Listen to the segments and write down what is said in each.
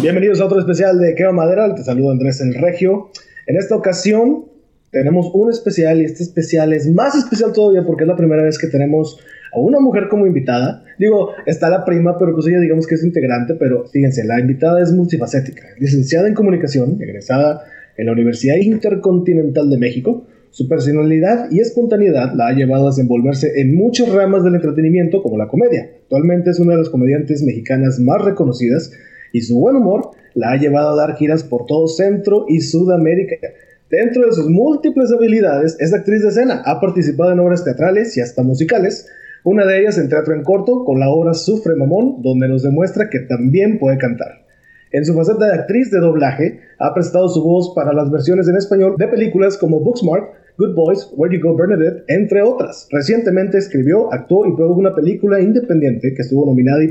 Bienvenidos a otro especial de Quema Madera. Te saludo Andrés el Regio. En esta ocasión tenemos un especial y este especial es más especial todavía porque es la primera vez que tenemos a una mujer como invitada. Digo, está la prima, pero pues ella digamos que es integrante, pero fíjense, la invitada es multifacética. Licenciada en comunicación, egresada en la Universidad Intercontinental de México. Su personalidad y espontaneidad la ha llevado a desenvolverse en muchas ramas del entretenimiento como la comedia. Actualmente es una de las comediantes mexicanas más reconocidas y su buen humor la ha llevado a dar giras por todo Centro y Sudamérica. Dentro de sus múltiples habilidades, es actriz de escena, ha participado en obras teatrales y hasta musicales, una de ellas en teatro en corto con la obra Sufre Mamón, donde nos demuestra que también puede cantar. En su faceta de actriz de doblaje, ha prestado su voz para las versiones en español de películas como Booksmart, Good Boys, Where You Go Bernadette, entre otras. Recientemente escribió, actuó y produjo una película independiente que estuvo nominada y,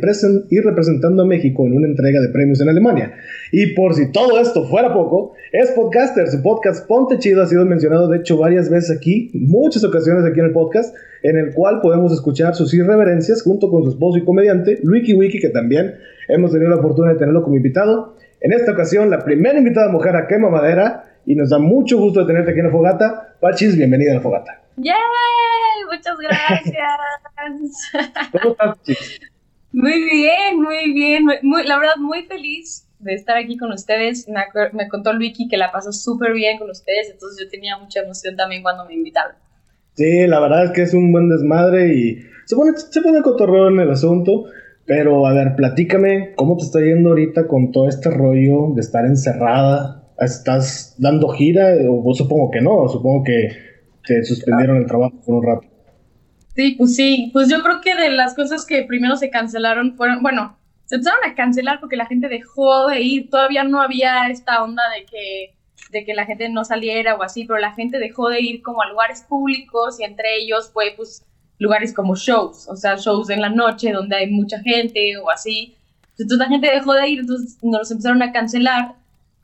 y representando a México en una entrega de premios en Alemania. Y por si todo esto fuera poco, es podcaster. Su podcast Ponte Chido ha sido mencionado de hecho varias veces aquí, muchas ocasiones aquí en el podcast, en el cual podemos escuchar sus irreverencias junto con su esposo y comediante, Luiki Wiki, que también hemos tenido la fortuna de tenerlo como invitado. En esta ocasión, la primera invitada mujer a Quema Madera y nos da mucho gusto de tenerte aquí en la fogata. Pachis, bienvenida a la fogata. ¡Yay! Muchas gracias. ¿Cómo estás, Pachis? Muy bien, muy bien. Muy, la verdad, muy feliz de estar aquí con ustedes. Me, me contó Luiki que la pasó súper bien con ustedes, entonces yo tenía mucha emoción también cuando me invitaron. Sí, la verdad es que es un buen desmadre y se pone, se pone cotorreo en el asunto. Pero a ver, platícame, ¿cómo te está yendo ahorita con todo este rollo de estar encerrada? ¿Estás dando gira? O supongo que no, supongo que te suspendieron el trabajo por un rato. Sí, pues sí, pues yo creo que de las cosas que primero se cancelaron fueron, bueno, se empezaron a cancelar porque la gente dejó de ir, todavía no había esta onda de que, de que la gente no saliera o así, pero la gente dejó de ir como a lugares públicos y entre ellos fue pues lugares como shows, o sea, shows en la noche donde hay mucha gente o así. Entonces la gente dejó de ir, entonces nos empezaron a cancelar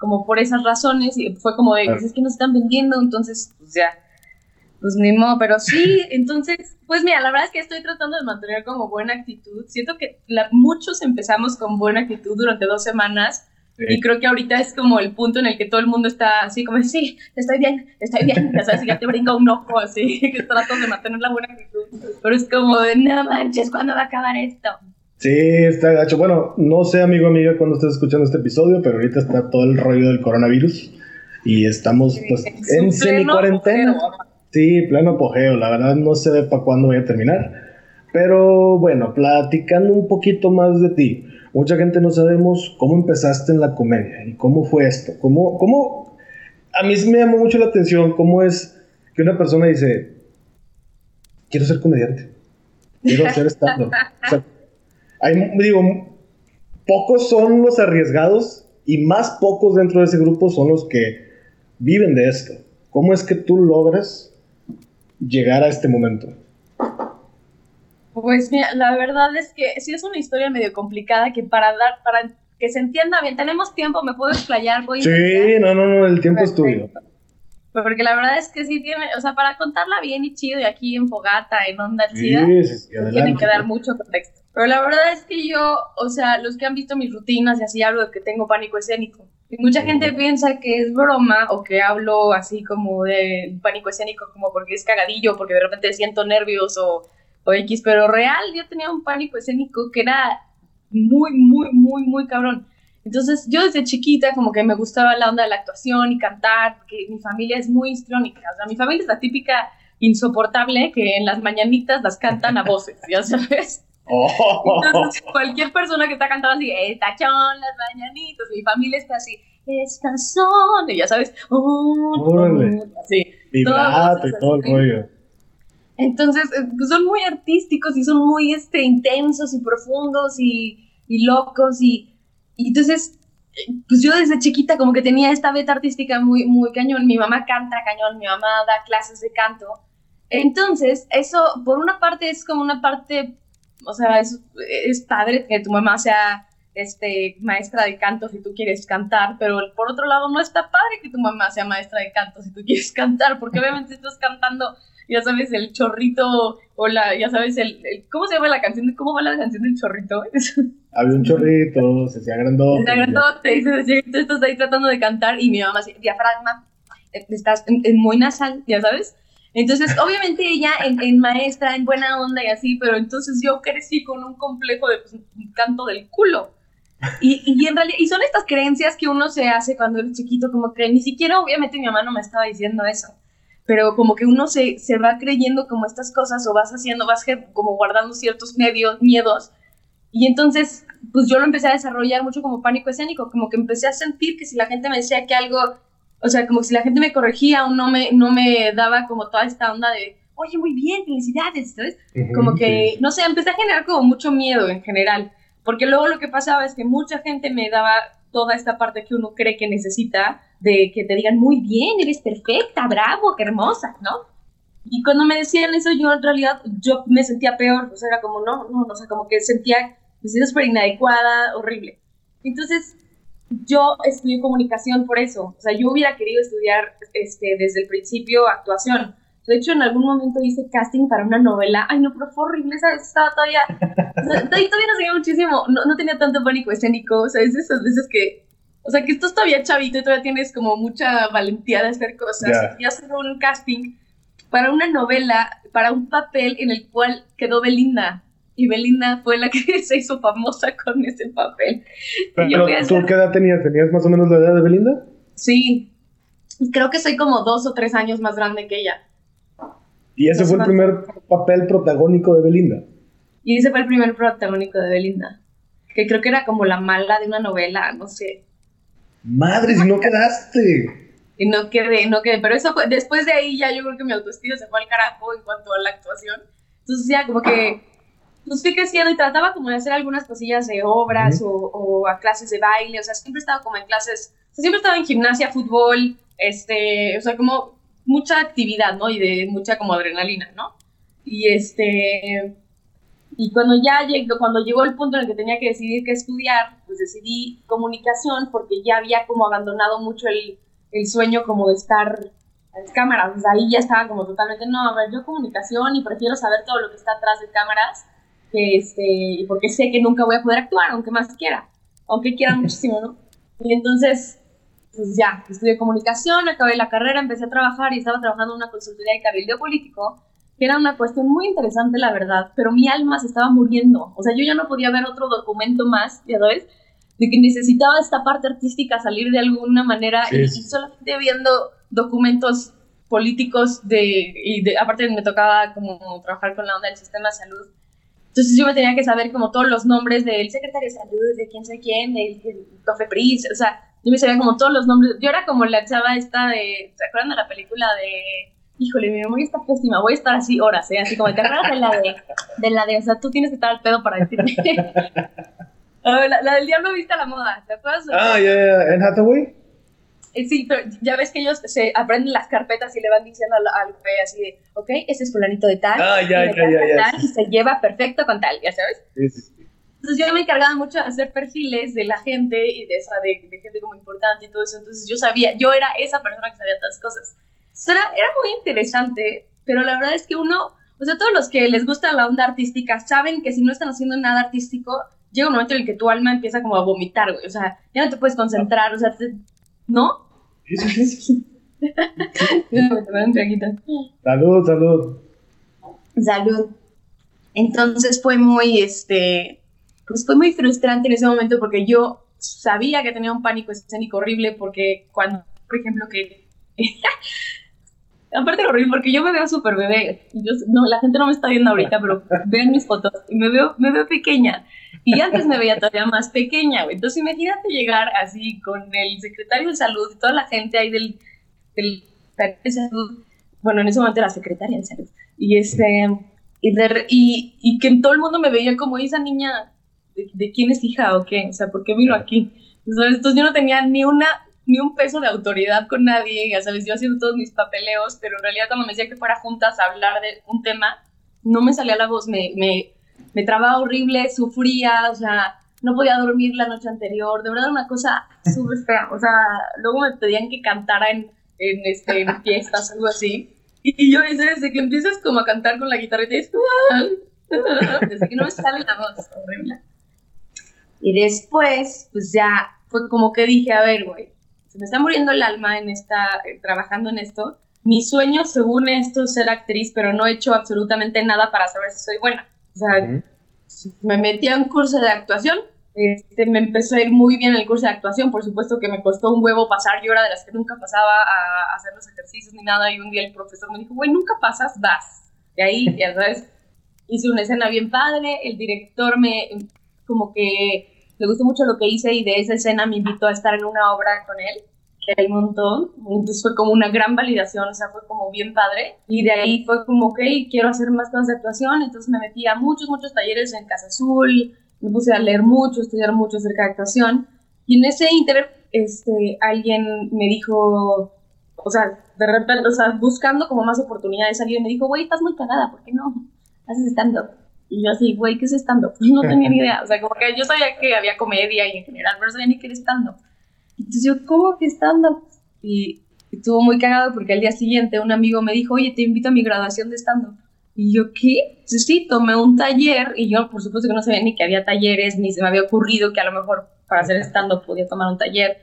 como por esas razones y fue como de, es que nos están vendiendo, entonces pues ya, pues ni modo, pero sí, entonces, pues mira, la verdad es que estoy tratando de mantener como buena actitud, siento que muchos empezamos con buena actitud durante dos semanas y creo que ahorita es como el punto en el que todo el mundo está así como, sí, estoy bien, estoy bien, ya sabes, ya te brinca un ojo así, que trato de mantener la buena actitud, pero es como de, no manches, ¿cuándo va a acabar esto? Sí, está gacho. Bueno, no sé, amigo, amiga, cuando estés escuchando este episodio, pero ahorita está todo el rollo del coronavirus y estamos pues en semi-cuarentena. Sí, pleno apogeo. La verdad no sé de para cuándo voy a terminar. Pero bueno, platicando un poquito más de ti. Mucha gente no sabemos cómo empezaste en la comedia y cómo fue esto. Cómo, cómo... A mí me llamó mucho la atención cómo es que una persona dice, quiero ser comediante, quiero ser stand o sea, digo, pocos son los arriesgados y más pocos dentro de ese grupo son los que viven de esto. ¿Cómo es que tú logras llegar a este momento? Pues mira, la verdad es que sí es una historia medio complicada que para dar, para que se entienda bien, tenemos tiempo, me puedo explayar, voy Sí, no, no, no, el tiempo es tuyo. Porque la verdad es que sí tiene, o sea, para contarla bien y chido y aquí en fogata, en onda chida, tiene que dar mucho contexto. Pero la verdad es que yo, o sea, los que han visto mis rutinas y así hablo de que tengo pánico escénico. Y mucha gente piensa que es broma o que hablo así como de pánico escénico, como porque es cagadillo, porque de repente siento nervios o, o X, pero real yo tenía un pánico escénico que era muy, muy, muy, muy cabrón. Entonces yo desde chiquita como que me gustaba la onda de la actuación y cantar, porque mi familia es muy histriónica. O sea, mi familia es la típica insoportable que en las mañanitas las cantan a voces, ya sabes. Entonces, cualquier persona que está cantando así, estas son las mañanitas, mi familia está así, estas son, y ya sabes, oh, así. y todo el rollo. Entonces, eh, son muy artísticos y son muy este, intensos y profundos y, y locos y, y entonces pues yo desde chiquita como que tenía esta beta artística muy, muy cañón. Mi mamá canta cañón, mi mamá da clases de canto. Entonces, eso por una parte es como una parte o sea, es, es padre que tu mamá sea este, maestra de canto si tú quieres cantar, pero por otro lado no está padre que tu mamá sea maestra de canto si tú quieres cantar, porque obviamente estás cantando ya sabes, el chorrito o la, ya sabes, el, ¿cómo se llama la canción? ¿Cómo va la canción del chorrito? Había un chorrito, se hacía grandote. Se hacía grandote, y tú estás ahí tratando de cantar y mi mamá así, diafragma, eh, estás muy nasal, ya sabes. Entonces, obviamente ella en, maestra, en buena onda y así, pero entonces yo crecí con un complejo de pues, canto del culo. Y, y, en realidad, y son estas creencias que uno se hace cuando eres chiquito, como que ni siquiera, obviamente mi mamá no me estaba diciendo eso, pero como que uno se, se va creyendo como estas cosas o vas haciendo, vas como guardando ciertos medios, miedos. Y entonces, pues yo lo empecé a desarrollar mucho como pánico escénico, como que empecé a sentir que si la gente me decía que algo o sea, como si la gente me corregía o no me, no me daba como toda esta onda de, oye, muy bien, felicidades, ¿sabes? como que, no sé, empecé a generar como mucho miedo en general, porque luego lo que pasaba es que mucha gente me daba toda esta parte que uno cree que necesita, de que te digan, muy bien, eres perfecta, bravo, qué hermosa, ¿no? Y cuando me decían eso, yo en realidad, yo me sentía peor, o sea, era como, no, no, o sea, como que sentía, me sentía súper inadecuada, horrible. Entonces, yo estudié comunicación por eso. O sea, yo hubiera querido estudiar este, desde el principio actuación. De hecho, en algún momento hice casting para una novela. Ay, no, pero fue horrible, ¿sabes? Estaba todavía. todavía no seguía muchísimo. No, no, tenía tanto pánico escénico. O sea, es esas veces que. O sea, que estás todavía chavito y todavía tienes como mucha valentía de hacer cosas. Yeah. Y hacer un casting para una novela, para un papel en el cual quedó Belinda y Belinda fue la que se hizo famosa con ese papel. Pero, ¿tú qué edad tenías? ¿Tenías más o menos la edad de Belinda? Sí, creo que soy como dos o tres años más grande que ella. ¿Y ese fue el primer papel protagónico de Belinda? Y ese fue el primer protagónico de Belinda, que creo que era como la mala de una novela, no sé. Madre, si no quedaste. Y no quedé, no quedé, pero eso fue, después de ahí ya yo creo que mi autoestima se fue al carajo en cuanto a la actuación. Entonces ya como que pues fui creciendo y trataba como de hacer algunas cosillas de obras o, a clases de baile, o sea, siempre he estado como en clases, o sea, siempre he estado en gimnasia, fútbol, este, o sea, como mucha actividad, ¿no? Y de mucha como adrenalina, ¿no? Y este, y cuando ya llegó, cuando llegó el punto en el que tenía que decidir qué estudiar, pues decidí comunicación porque ya había como abandonado mucho el, el sueño como de estar a las cámaras, o sea, ahí ya estaba como totalmente, no, a ver, yo comunicación y prefiero saber todo lo que está atrás de cámaras este, porque sé que nunca voy a poder actuar, aunque más quiera, aunque quiera muchísimo, ¿no? Y entonces, pues ya, estudié comunicación, acabé la carrera, empecé a trabajar y estaba trabajando en una consultoría de cabildeo político, que era una cuestión muy interesante, la verdad, pero mi alma se estaba muriendo. O sea, yo ya no podía ver otro documento más, ya sabes, de que necesitaba esta parte artística salir de alguna manera y, solamente viendo documentos políticos de, y de, aparte me tocaba como trabajar con la onda del sistema de salud, entonces yo me tenía que saber como todos los nombres del secretario de salud, de quién sé quién, del, del Pris, o sea, yo me sabía como todos los nombres. Yo era como la chava esta de, ¿se acuerdan de la película de, híjole, mi memoria está pésima, voy a estar así horas, ¿eh? Así como, ¿te acuerdas de la de, de la de, o sea, tú tienes que estar al pedo para decirme. la, la, del diablo vista la moda, ¿te acuerdas? Ah, ya, ya, ¿en Hathaway? Sí, pero ya ves que ellos se aprenden las carpetas y le van diciendo al, güey así de, ok, ese es fulanito de tal, ah, ya, ya, ya, y se lleva perfecto con tal, ya sabes. Entonces yo me encargaba mucho de hacer perfiles de la gente y de esa, de, gente como importante y todo eso. Entonces yo sabía, yo era esa persona que sabía todas cosas. era, era muy interesante, pero la verdad es que uno, o sea, todos los que les gusta la onda artística saben que si no están haciendo nada artístico, llega un momento en el que tu alma empieza como a vomitar, güey. O sea, ya no te puedes concentrar, o sea, ¿no? salud, salud. Salud. Entonces fue muy, este, pues fue muy frustrante en ese momento porque yo sabía que tenía un pánico escénico horrible porque cuando, por ejemplo, que... Aparte horrible porque yo me veo súper bebé. Yo, no, la gente no me está viendo ahorita, pero vean mis fotos y me veo, me veo pequeña. Y antes me veía todavía más pequeña, güey. Entonces imagínate llegar así con el secretario de salud y toda la gente ahí del, del de salud. Bueno, en ese momento era secretaria de salud. Y este, y, y, y, que todo el mundo me veía como esa niña, ¿de, quién es hija o qué? O sea, ¿por qué vino aquí? Entonces yo no tenía ni una ni un peso de autoridad con nadie, ya sabes, yo haciendo todos mis papeleos, pero en realidad cuando me decía que fuera juntas a hablar de un tema, no me salía la voz, me, me, me trababa horrible, sufría, o sea, no podía dormir la noche anterior, de verdad una cosa súper fea, o sea, luego me pedían que cantara en, en, este, en fiestas, algo así, Y yo desde que empiezas como a cantar con la guitarra y desde que no me sale la voz, horrible. Y después, pues ya fue como que dije, a ver, güey, se me está muriendo el alma en esta, eh, trabajando en esto. Mi sueño, según esto, es ser actriz, pero no he hecho absolutamente nada para saber si soy buena. O sea, me metí a un curso de actuación, este, me empezó a ir muy bien el curso de actuación, por supuesto que me costó un huevo pasar, yo era de las que nunca pasaba a hacer los ejercicios ni nada, y un día el profesor me dijo, güey, nunca pasas, vas. Y ahí, ya sabes, hice una escena bien padre, el director me, como que le gustó mucho lo que hice y de esa escena me invitó a estar en una obra con él, que hay un montón, entonces fue como una gran validación, o sea, fue como bien padre, y de ahí fue como, ok, quiero hacer más cosas de actuación, entonces me metí a muchos, muchos talleres en Casa Azul, me puse a leer mucho, estudiar mucho acerca de actuación. Y en ese inter, este, alguien me dijo, o sea, de repente, o sea, buscando como más oportunidades, alguien me dijo, güey, estás muy cagada, ¿por qué no haces stand-up? Y yo así, güey, ¿qué es stand-up? No tenía ni idea. O sea, como que yo sabía que había comedia y en general, pero no sabía ni qué era stand-up. Entonces yo, ¿cómo que stand-up? Y, estuvo muy cagado porque al día siguiente un amigo me dijo, oye, te invito a mi graduación de stand-up. Y yo, ¿qué? Sí, sí, tomé un taller y yo, por supuesto que no sabía ni que había talleres, ni se me había ocurrido que a lo mejor para hacer stand-up podía tomar un taller.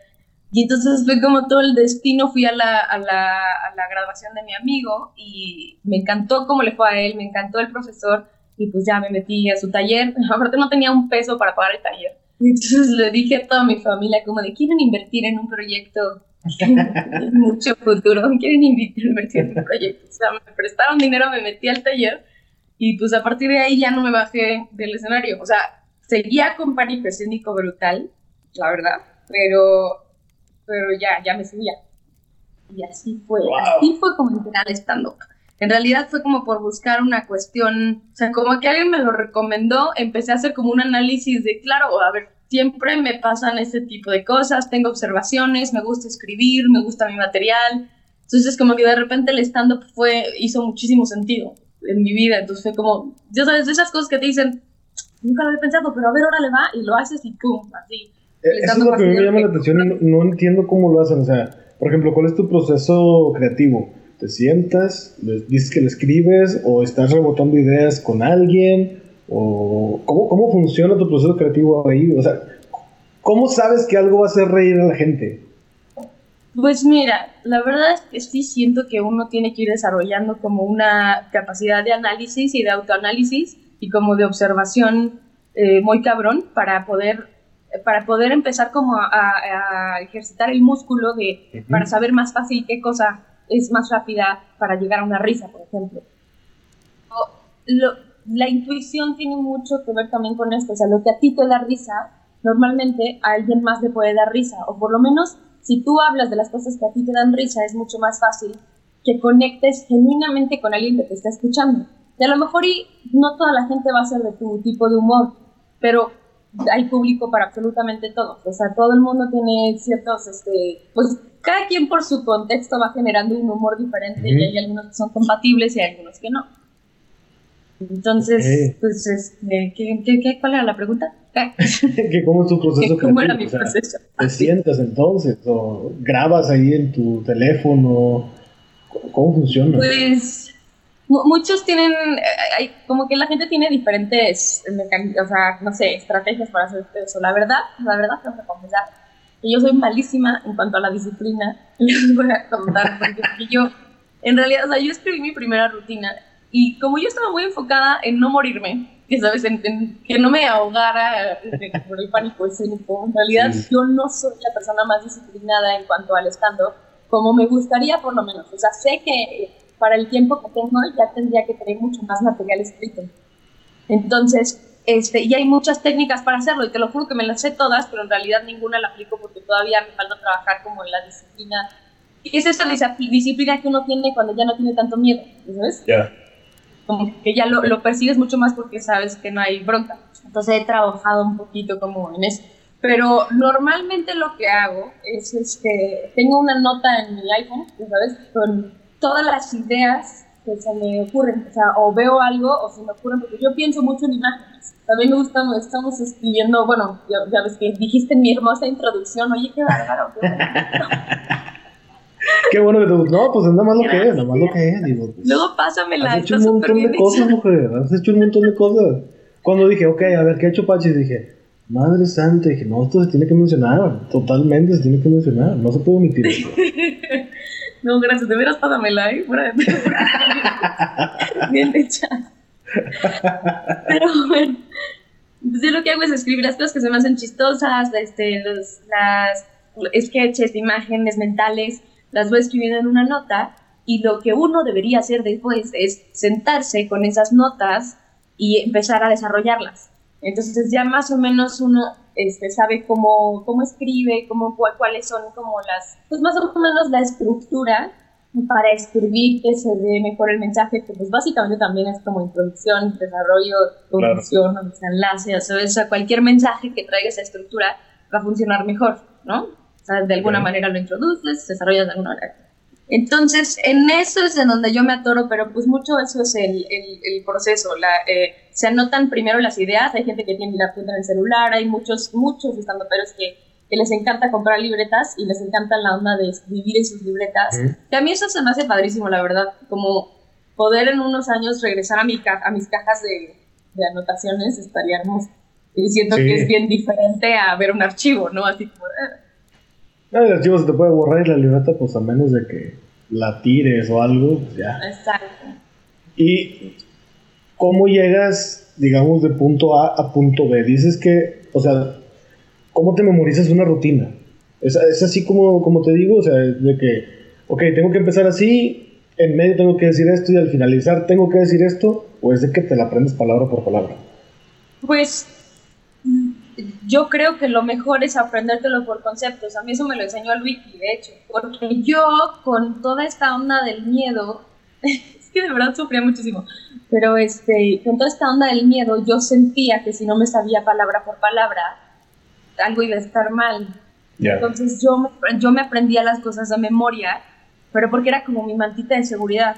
Y entonces fue como todo el destino, fui a la, a, la, a la graduación de mi amigo y me encantó cómo le fue a él, me encantó el profesor y pues ya me metí a su taller. Aparte no tenía un peso para pagar el taller. Entonces le dije a toda mi familia como de, ¿quieren invertir en un proyecto mucho futuro, quieren invertir en un proyecto. O sea, me prestaron dinero, me metí al taller y pues a partir de ahí ya no me bajé del escenario. O sea, seguía con pánico escénico brutal, la verdad, pero, pero ya, ya me subía. Y así fue, así fue como entré al stand-up. En realidad fue como por buscar una cuestión, o sea, como que alguien me lo recomendó, empecé a hacer como un análisis de, claro, a ver, siempre me pasan este tipo de cosas, tengo observaciones, me gusta escribir, me gusta mi material. Entonces como que de repente el stand-up fue, hizo muchísimo sentido en mi vida. Entonces fue como, ya sabes, esas cosas que te dicen, nunca lo había pensado, pero a ver, ahora le va y lo haces y pum, así. Eh, eso es lo que me llama la atención y no, no, entiendo cómo lo hacen. O sea, por ejemplo, ¿cuál es tu proceso creativo? ¿Te sientas, dices que le escribes o estás rebotando ideas con alguien? ¿O cómo, cómo funciona tu proceso creativo ahí? O sea, ¿cómo sabes que algo va a hacer reír a la gente? Pues mira, la verdad es que sí siento que uno tiene que ir desarrollando como una capacidad de análisis y de autoanálisis y como de observación eh, muy cabrón para poder para poder empezar como a, ejercitar el músculo de para saber más fácil qué cosa es más rápida para llegar a una risa, por ejemplo. la intuición tiene mucho que ver también con esto, o sea, lo que a ti te da risa, normalmente a alguien más le puede dar risa, o por lo menos si tú hablas de las cosas que a ti te dan risa, es mucho más fácil que conectes genuinamente con alguien que te está escuchando. Y a lo mejor y no toda la gente va a ser de tu tipo de humor, pero hay público para absolutamente todo. O sea, todo el mundo tiene ciertos, este, pues cada quien por su contexto va generando un humor diferente y hay algunos que son compatibles y hay algunos que no. Entonces, pues, este, ¿qué, qué, cuál era la pregunta? que cómo es tu proceso ¿Cómo era mi proceso? ¿Te sientas entonces o grabas ahí en tu teléfono? ¿Cómo funciona? Pues muchos tienen, eh, como que la gente tiene diferentes, o sea, no sé, estrategias para hacer eso. La verdad, la verdad, tengo que confesar que yo soy malísima en cuanto a la disciplina. Les voy a contar, porque yo, en realidad, o sea, yo escribí mi primera rutina y como yo estaba muy enfocada en no morirme, que sabes, en, que no me ahogara por el pánico escénico, en realidad yo no soy la persona más disciplinada en cuanto al stand-up, como me gustaría por lo menos. O sea, sé que para el tiempo que tengo ya tendría que tener mucho más material escrito. Entonces, este, y hay muchas técnicas para hacerlo, y te lo juro que me las sé todas, pero en realidad ninguna la aplico porque todavía me falta trabajar como en la disciplina. Y es esa disciplina que uno tiene cuando ya no tiene tanto miedo, ¿sabes? Ya como que ya lo, lo, persigues mucho más porque sabes que no hay bronca. Entonces he trabajado un poquito como en eso. Pero normalmente lo que hago es, este, tengo una nota en mi iPhone, ¿sabes? Con todas las ideas que se me ocurren, o sea, o veo algo o se me ocurren, porque yo pienso mucho en imágenes. También me gusta, estamos escribiendo, bueno, ya, ves que dijiste en mi hermosa introducción, oye, qué bárbaro. Qué bueno que te gustó. No, pues es nada más lo que es, nada más lo que es. Digo, pues, Luego pásamela. has hecho un montón de cosas, mujer. Has hecho un montón de cosas. Cuando dije, ok, a ver, ¿qué ha hecho Pachi? Dije, Madre Santa. Dije, no, esto se tiene que mencionar. Totalmente se tiene que mencionar. No se puede omitir esto. no, gracias. De veras, pásamela, ¿eh? Fuera de Bien hecha. Pero bueno. Pues yo lo que hago es escribir las cosas que se me hacen chistosas, este, los, las sketches, imágenes mentales, las voy escribiendo en una nota y lo que uno debería hacer después es sentarse con esas notas y empezar a desarrollarlas. Entonces ya más o menos uno este, sabe cómo, cómo escribe, cómo, cuáles son como las, pues más o menos la estructura para escribir que se dé mejor el mensaje, que pues básicamente también es como introducción, desarrollo, conclusión, claro. enlace, o sea, cualquier mensaje que traiga esa estructura va a funcionar mejor, ¿no? O sea, de alguna manera lo introduces, desarrollas de alguna manera. Entonces, en eso es en donde yo me atoro, pero pues mucho eso es el, el, el proceso. La, eh, se anotan primero las ideas, hay gente que tiene la punta en el celular, hay muchos, muchos estando es que que les encanta comprar libretas y les encanta la onda de escribir en sus libretas. Que a mí eso se me hace padrísimo, la verdad, como poder en unos años regresar a, mi a mis cajas de, de anotaciones estaría hermoso. Y siento que es bien diferente a ver un archivo, ¿no? Así como... Eh. No, el archivo se te puede borrar y la libreta, pues a menos de que la tires o algo, pues ya. Exacto. ¿Y cómo llegas, digamos, de punto A a punto B? Dices que, o sea, ¿cómo te memorizas una rutina? Es, es así como, como te digo, o sea, de que, ok, tengo que empezar así, en medio tengo que decir esto y al finalizar tengo que decir esto, o es de que te la aprendes palabra por palabra? Pues yo creo que lo mejor es aprendértelo por conceptos. A mí eso me lo enseñó el wiki, de hecho, porque yo con toda esta onda del miedo, es que de verdad sufría muchísimo, pero este, con toda esta onda del miedo yo sentía que si no me sabía palabra por palabra, algo iba a estar mal. Entonces yo me, yo me aprendía las cosas de memoria, pero porque era como mi mantita de seguridad.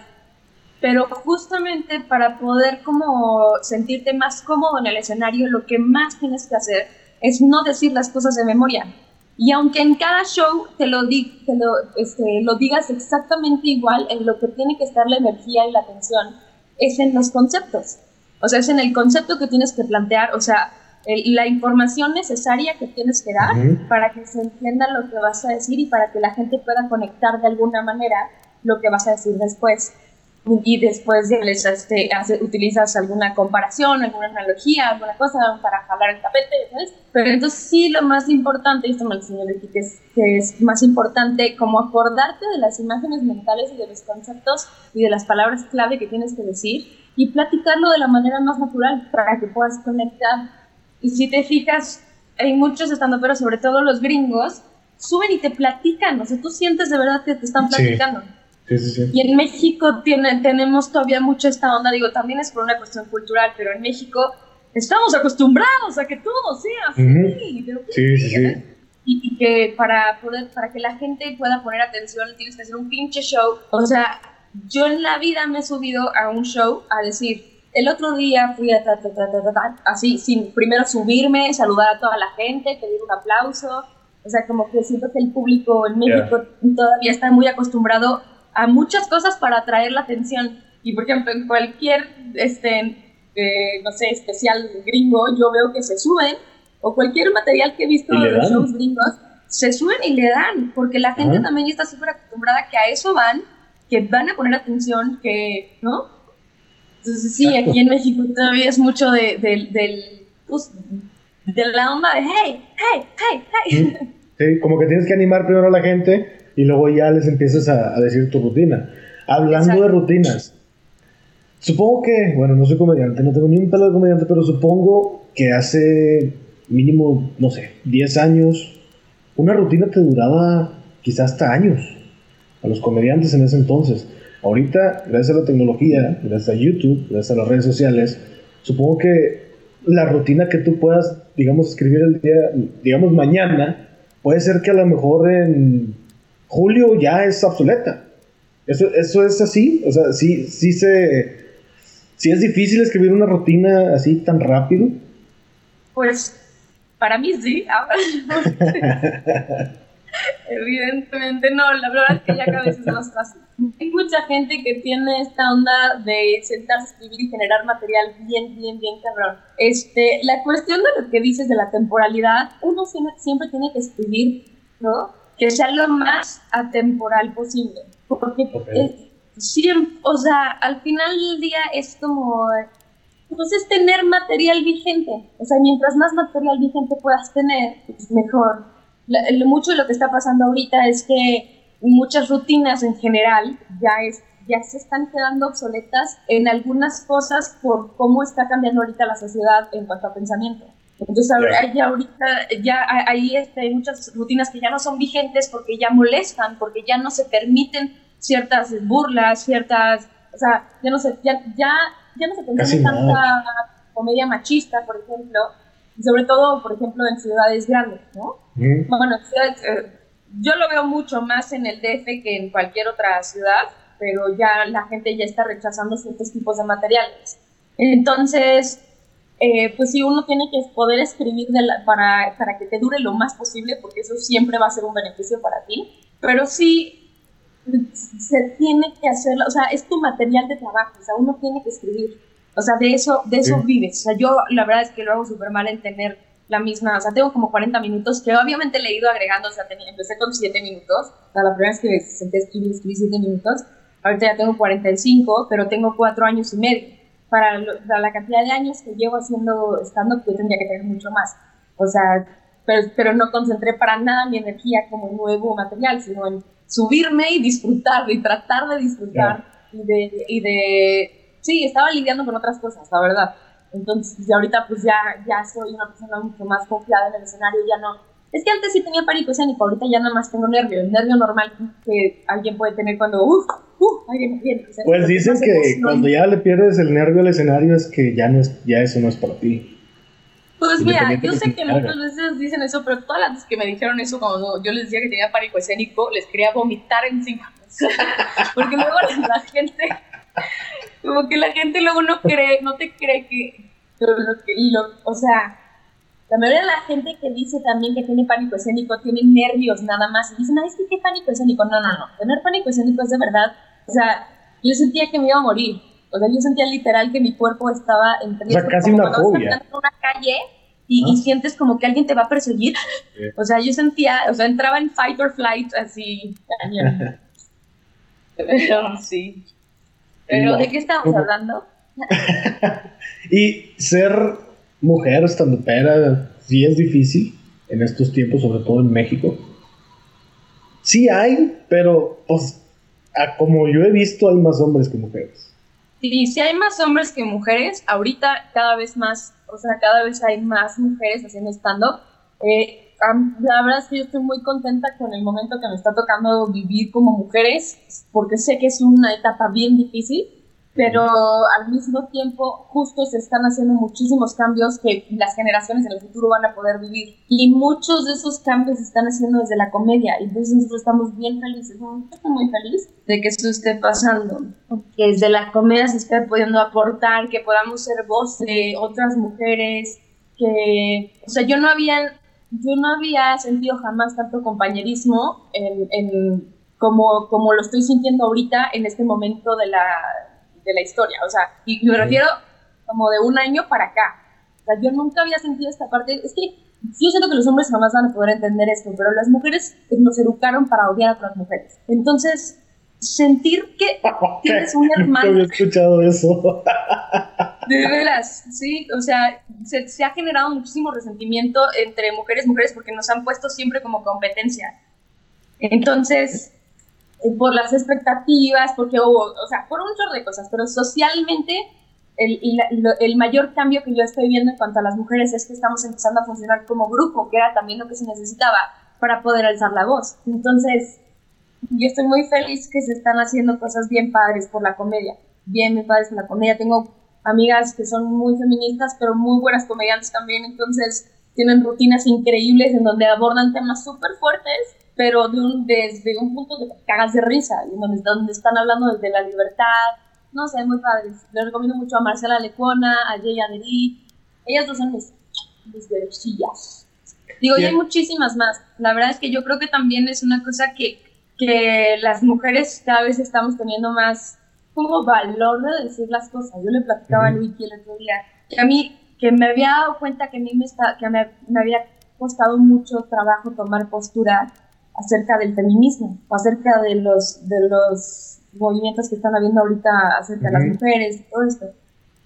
Pero justamente para poder como sentirte más cómodo en el escenario, lo que más tienes que hacer es no decir las cosas de memoria. Y aunque en cada show te lo, di, te lo, este, lo digas exactamente igual, en lo que tiene que estar la energía y la atención es en los conceptos. O sea, es en el concepto que tienes que plantear. O sea, la información necesaria que tienes que dar para que se entienda lo que vas a decir y para que la gente pueda conectar de alguna manera lo que vas a decir después. Y después ya les este, utilizas alguna comparación, alguna analogía, alguna cosa para jalar el tapete, ¿sabes? Pero entonces sí lo más importante, y esto me lo enseñó que es, que es más importante como acordarte de las imágenes mentales y de los conceptos y de las palabras clave que tienes que decir y platicarlo de la manera más natural para que puedas conectar y si te fijas, hay muchos estando, pero sobre todo los gringos, suben y te platican, o sea, tú sientes de verdad que te están platicando. Sí. Sí, sí, y en México tiene, tenemos todavía mucho esta onda, digo, también es por una cuestión cultural, pero en México estamos acostumbrados a que todo sea así. sí, sí, sí. Y, y, que para poder, para que la gente pueda poner atención, tienes que hacer un pinche show. O sea, yo en la vida me he subido a un show a decir, el otro día fui a así, sin primero subirme, saludar a toda la gente, pedir un aplauso. O sea, como que siento que el público en México todavía está muy acostumbrado a muchas cosas para atraer la atención. Y por ejemplo, en cualquier, este, eh, no sé, especial gringo, yo veo que se suben, o cualquier material que he visto de los shows gringos, se suben y le dan, porque la gente también está súper acostumbrada que a eso van, que van a poner atención, que, ¿no? Entonces sí, aquí en México todavía es mucho de, del, pues, de la onda de hey, hey, hey, hey. Sí, como que tienes que animar primero a la gente y luego ya les empiezas a, decir tu rutina. Hablando de rutinas, supongo que, bueno, no soy comediante, no tengo ni un pelo de comediante, pero supongo que hace mínimo, no sé, 10 años, una rutina te duraba quizás hasta años a los comediantes en ese entonces. Ahorita, gracias a la tecnología, gracias a YouTube, gracias a las redes sociales, supongo que la rutina que tú puedas, digamos, escribir el día, digamos, mañana, puede ser que a lo mejor en julio ya es obsoleta. Eso, eso es así, o sea, sí, sí se... Sí es difícil escribir una rutina así tan rápido. Pues para mí sí. Evidentemente no, la verdad es que ya cada vez es más fácil. Hay mucha gente que tiene esta onda de sentarse a escribir y generar material bien, bien, bien cabrón. Este, la cuestión de lo que dices de la temporalidad, uno siempre tiene que escribir, ¿no? Que sea lo más atemporal posible. Porque siempre, o sea, al final del día es como, pues es tener material vigente. O sea, mientras más material vigente puedas tener, pues mejor. mucho de lo que está pasando ahorita es que muchas rutinas en general ya, es, ya se están quedando obsoletas en algunas cosas por cómo está cambiando ahorita la sociedad en cuanto a pensamiento. Entonces ya ahorita ya hay este, muchas rutinas que ya no son vigentes porque ya molestan, porque ya no se permiten ciertas burlas, ciertas, o sea, ya no se, ya, ya, ya no se permite tanta comedia machista, por ejemplo, y sobre todo, por ejemplo, en ciudades grandes, ¿no? Bueno, ciudades, eh, yo lo veo mucho más en el DF que en cualquier otra ciudad, pero ya la gente ya está rechazando ciertos tipos de materiales. Entonces, eh, pues sí, uno tiene que poder escribir para, para que te dure lo más posible, porque eso siempre va a ser un beneficio para ti, pero sí se tiene que hacer, o sea, es tu material de trabajo, o sea, uno tiene que escribir, o sea, de eso, de eso vives, o sea, yo la verdad es que lo hago súper mal en tener la misma, o sea, tengo como 40 minutos que obviamente le he ido agregando, o sea, empecé con 7 minutos, o sea, la primera vez que senté escribir, escribí 7 minutos, ahorita ya tengo 45, pero tengo 4 años y medio. Para, la cantidad de años que llevo haciendo stand-up, yo tendría que tener mucho más. O sea, pero, pero no concentré para nada mi energía como nuevo material, sino en subirme y disfrutar, y tratar de disfrutar, y, de, y de... Sí, estaba lidiando con otras cosas, la verdad. Entonces, ya ahorita pues ya, ya soy una persona mucho más confiada en el escenario, ya no... Es que antes sí tenía pánico escénico, ahorita ya nada más tengo nervio, el nervio normal que alguien puede tener cuando, uff, viene. Pues dicen que cuando ya le pierdes el nervio al escenario es que ya, no es, ya eso no es para ti. Pues mira, yo sé que muchas veces dicen eso, pero todas las que me dijeron eso, cuando yo les decía que tenía pánico escénico, les quería vomitar encima. Porque luego la gente como que la gente luego no cree, no te cree que, y lo, o sea, la mayoría de la gente que dice también que tiene pánico escénico tiene nervios nada más y dicen, ay, es que qué pánico escénico. No, no, no, tener pánico escénico es de verdad, o sea, yo sentía que me iba a morir, o sea, yo sentía literal que mi cuerpo estaba en O sea, casi una fobia. En una calle y, sientes como que alguien te va a perseguir. O sea, yo sentía, o sea, entraba en fight or flight así. sí. Pero, ¿de qué estamos hablando? y ser mujer estando pera sí es difícil en estos tiempos, sobre todo en México. Sí hay, pero pues, como yo he visto, hay más hombres que mujeres. Sí, sí hay más hombres que mujeres. Ahorita cada vez más, o sea, cada vez hay más mujeres haciendo stand-up. Eh, la verdad es que yo estoy muy contenta con el momento que me está tocando vivir como mujeres, porque sé que es una etapa bien difícil, pero al mismo tiempo justo se están haciendo muchísimos cambios que las generaciones en el futuro van a poder vivir. Y muchos de esos cambios se están haciendo desde la comedia, entonces nosotros estamos bien felices, estoy muy feliz de que eso esté pasando, que desde la comedia se esté pudiendo aportar, que podamos ser voz de otras mujeres, que, o sea, yo no había yo no había sentido jamás tanto compañerismo en, como, como lo estoy sintiendo ahorita en este momento de la, de la historia. O sea, y me refiero como de un año para acá. O sea, yo nunca había sentido esta parte. Es que yo siento que los hombres jamás van a poder entender esto, pero las mujeres nos educaron para odiar a otras mujeres. Entonces, sentir que tienes un hermano. No había escuchado eso. De veras, sí, o sea, se, ha generado muchísimo resentimiento entre mujeres y mujeres porque nos han puesto siempre como competencia. Entonces, por las expectativas, porque hubo, o sea, por un chorro de cosas, pero socialmente el, el, mayor cambio que yo estoy viendo en cuanto a las mujeres es que estamos empezando a funcionar como grupo, que era también lo que se necesitaba para poder alzar la voz. Entonces, yo estoy muy feliz que se están haciendo cosas bien padres por la comedia, bien padres por la comedia. Tengo amigas que son muy feministas, pero muy buenas comediantes también, entonces tienen rutinas increíbles en donde abordan temas súper fuertes, pero de un, desde un punto de cagas de risa, donde, donde están hablando desde la libertad, no sé, muy padres. Les recomiendo mucho a Marcela Lecona, a Jay Aderi, ellas dos son mis, mis Digo, y hay muchísimas más. La verdad es que yo creo que también es una cosa que, que las mujeres cada vez estamos teniendo más como valor de decir las cosas. Yo le platicaba a Luis el otro día que a mí, que me había dado cuenta que a mí me, está, que me, me había costado mucho trabajo tomar postura acerca del feminismo o acerca de los, de los movimientos que están habiendo ahorita acerca de las mujeres y todo esto.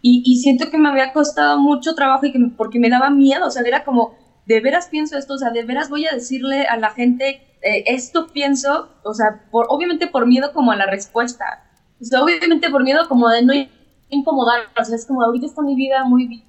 Y, y, siento que me había costado mucho trabajo y que porque me daba miedo, o sea, era como, de veras pienso esto, o sea, de veras voy a decirle a la gente, eh, esto pienso, o sea, por, obviamente por miedo como a la respuesta, o sea, obviamente por miedo como de no incomodar, o sea, es como ahorita está mi vida muy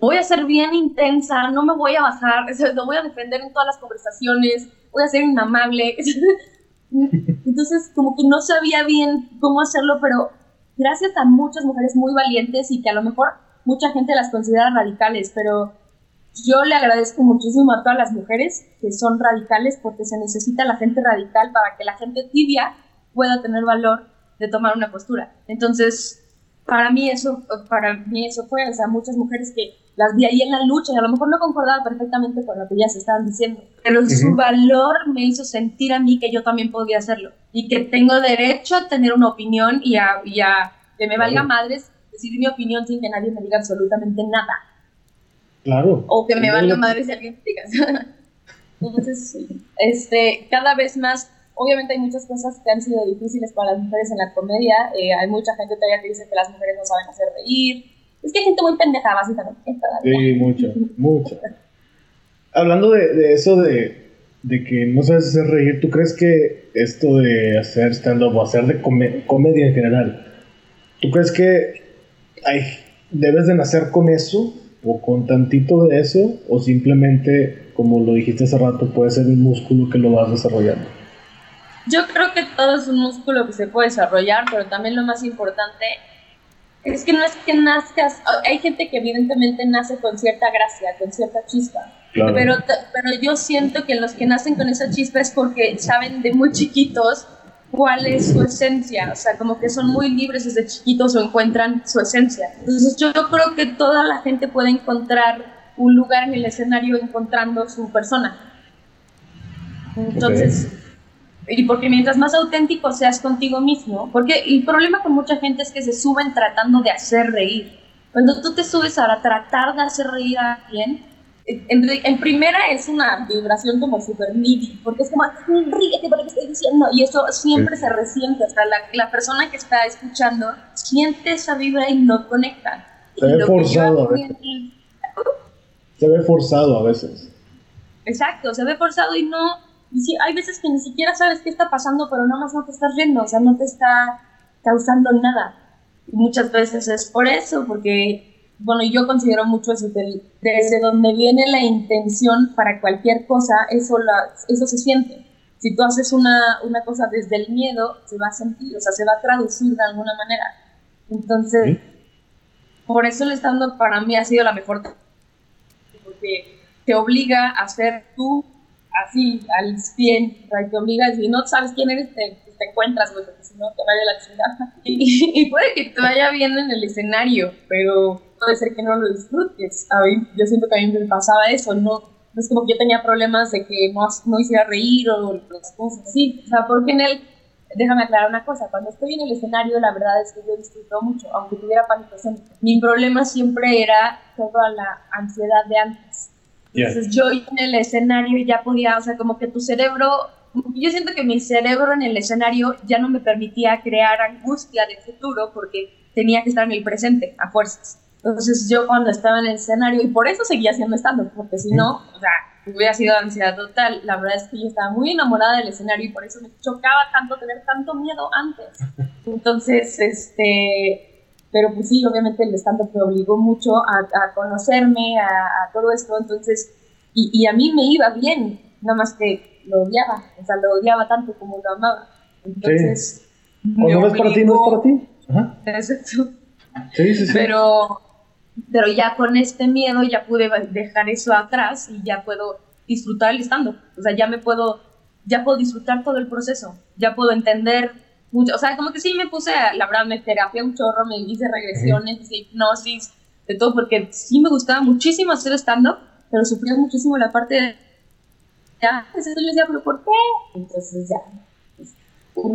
voy a ser bien intensa, no me voy a bajar, lo voy a defender en todas las conversaciones, voy a ser inamable. Entonces, como que no sabía bien cómo hacerlo, pero gracias a muchas mujeres muy valientes y que a lo mejor mucha gente las considera radicales, pero yo le agradezco muchísimo a todas las mujeres que son radicales porque se necesita la gente radical para que la gente tibia pueda tener valor de tomar una postura. Entonces, para mí eso, para mí eso fue, o sea, muchas mujeres que las vi ahí en la lucha y a lo mejor no concordaba perfectamente con lo que ellas estaban diciendo, pero su valor me hizo sentir a mí que yo también podía hacerlo y que tengo derecho a tener una opinión y a, y a que me valga madres decir mi opinión sin que nadie me diga absolutamente nada. Claro. O que me valga madres si alguien me diga. Entonces, este, cada vez más, obviamente hay muchas cosas que han sido difíciles para las mujeres en la comedia. Eh, hay mucha gente todavía que dice que las mujeres no saben hacer reír, es que hay gente muy pendeja, básicamente. Sí, mucho, mucho. Hablando de, de eso de, de, que no sabes hacer reír, ¿tú crees que esto de hacer stand-up o hacer de comedia en general, ¿tú crees que hay, debes de nacer con eso o con tantito de eso o simplemente, como lo dijiste hace rato, puede ser un músculo que lo vas desarrollando? Yo creo que todo es un músculo que se puede desarrollar, pero también lo más importante es que no es que nazcas, hay gente que evidentemente nace con cierta gracia, con cierta chispa, pero, pero yo siento que los que nacen con esa chispa es porque saben de muy chiquitos cuál es su esencia, o sea, como que son muy libres desde chiquitos o encuentran su esencia. Entonces yo creo que toda la gente puede encontrar un lugar en el escenario encontrando su persona. Entonces, y porque mientras más auténtico seas contigo mismo, porque el problema con mucha gente es que se suben tratando de hacer reír. Cuando tú te subes a tratar de hacer reír a alguien, en, primera es una vibración como súper midi, porque es como, ríete por lo que estoy diciendo, y eso siempre se resiente, hasta la, la, persona que está escuchando siente esa vibra y no conecta. Se ve forzado a veces. Se ve forzado a veces. Exacto, se ve forzado y no, y sí, hay veces que ni siquiera sabes qué está pasando, pero nada más no te estás riendo, o sea, no te está causando nada. Y muchas veces es por eso, porque, bueno, yo considero mucho eso, que desde donde viene la intención para cualquier cosa, eso, la, eso se siente. Si tú haces una, una cosa desde el miedo, se va a sentir, o sea, se va a traducir de alguna manera. Entonces, por eso el stand para mí ha sido la mejor, porque te obliga a ser tú así, al 100, o sea, te obligas, si no sabes quién eres, te, te encuentras, güey, porque si no te vaya la chingada. Y, y, puede que te vaya bien en el escenario, pero puede ser que no lo disfrutes. A mí, yo siento que a mí me pasaba eso, no, no es como que yo tenía problemas de que no, no hiciera reír o las cosas así, o sea, porque en él, déjame aclarar una cosa, cuando estoy en el escenario, la verdad es que yo disfruto mucho, aunque tuviera pánico Mi problema siempre era toda la ansiedad de antes entonces yo en el escenario ya podía, o sea, como que tu cerebro, yo siento que mi cerebro en el escenario ya no me permitía crear angustia de futuro porque tenía que estar en el presente a fuerzas. Entonces yo cuando estaba en el escenario, y por eso seguía haciendo estando, porque si no, o sea, hubiera sido ansiedad total. La verdad es que yo estaba muy enamorada del escenario y por eso me chocaba tanto tener tanto miedo antes. Entonces, este, pero pues sí, obviamente el stand me obligó mucho a, conocerme, a, todo esto, entonces, y, y, a mí me iba bien, nada más que lo odiaba, o sea, lo odiaba tanto como lo amaba. Entonces, sí. cuando no es para ti, no es para ti. Ajá. Sí, sí, sí. Pero, pero ya con este miedo ya pude dejar eso atrás y ya puedo disfrutar el stand O sea, ya me puedo, ya puedo disfrutar todo el proceso, ya puedo entender mucho, o sea, como que sí me puse, la verdad, me terapia un chorro, me hice regresiones, hice hipnosis, de todo, porque sí me gustaba muchísimo hacer stand-up, pero sufría muchísimo la parte de... Ya, entonces yo decía, pero ¿por qué? Entonces ya. Pues,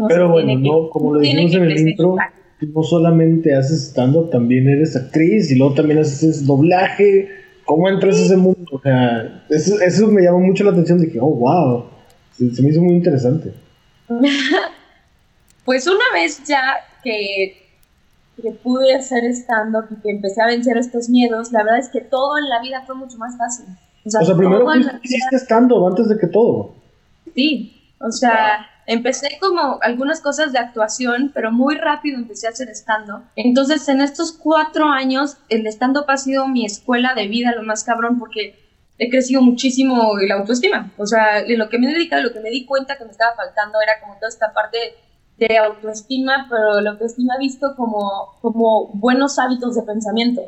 pero bueno, no, como lo dijimos en el intro, no solamente haces stand-up, también eres actriz y luego también haces doblaje. ¿Cómo entras a ese mundo? O sea, eso, eso me llamó mucho la atención. Dije, oh, wow, se, se me hizo muy interesante. pues una vez ya que que pude hacer stand-up y que empecé a vencer estos miedos, la verdad es que todo en la vida fue mucho más fácil. O sea, primero hiciste stand-up antes de que todo. Sí, o sea, empecé como algunas cosas de actuación, pero muy rápido empecé a hacer stand-up. Entonces, en estos cuatro años, el stand-up ha sido mi escuela de vida, lo más cabrón, porque he crecido muchísimo la autoestima. O sea, en lo que me he dedicado, lo que me di cuenta que me estaba faltando era como toda esta parte de autoestima, pero la autoestima visto como, como buenos hábitos de pensamiento.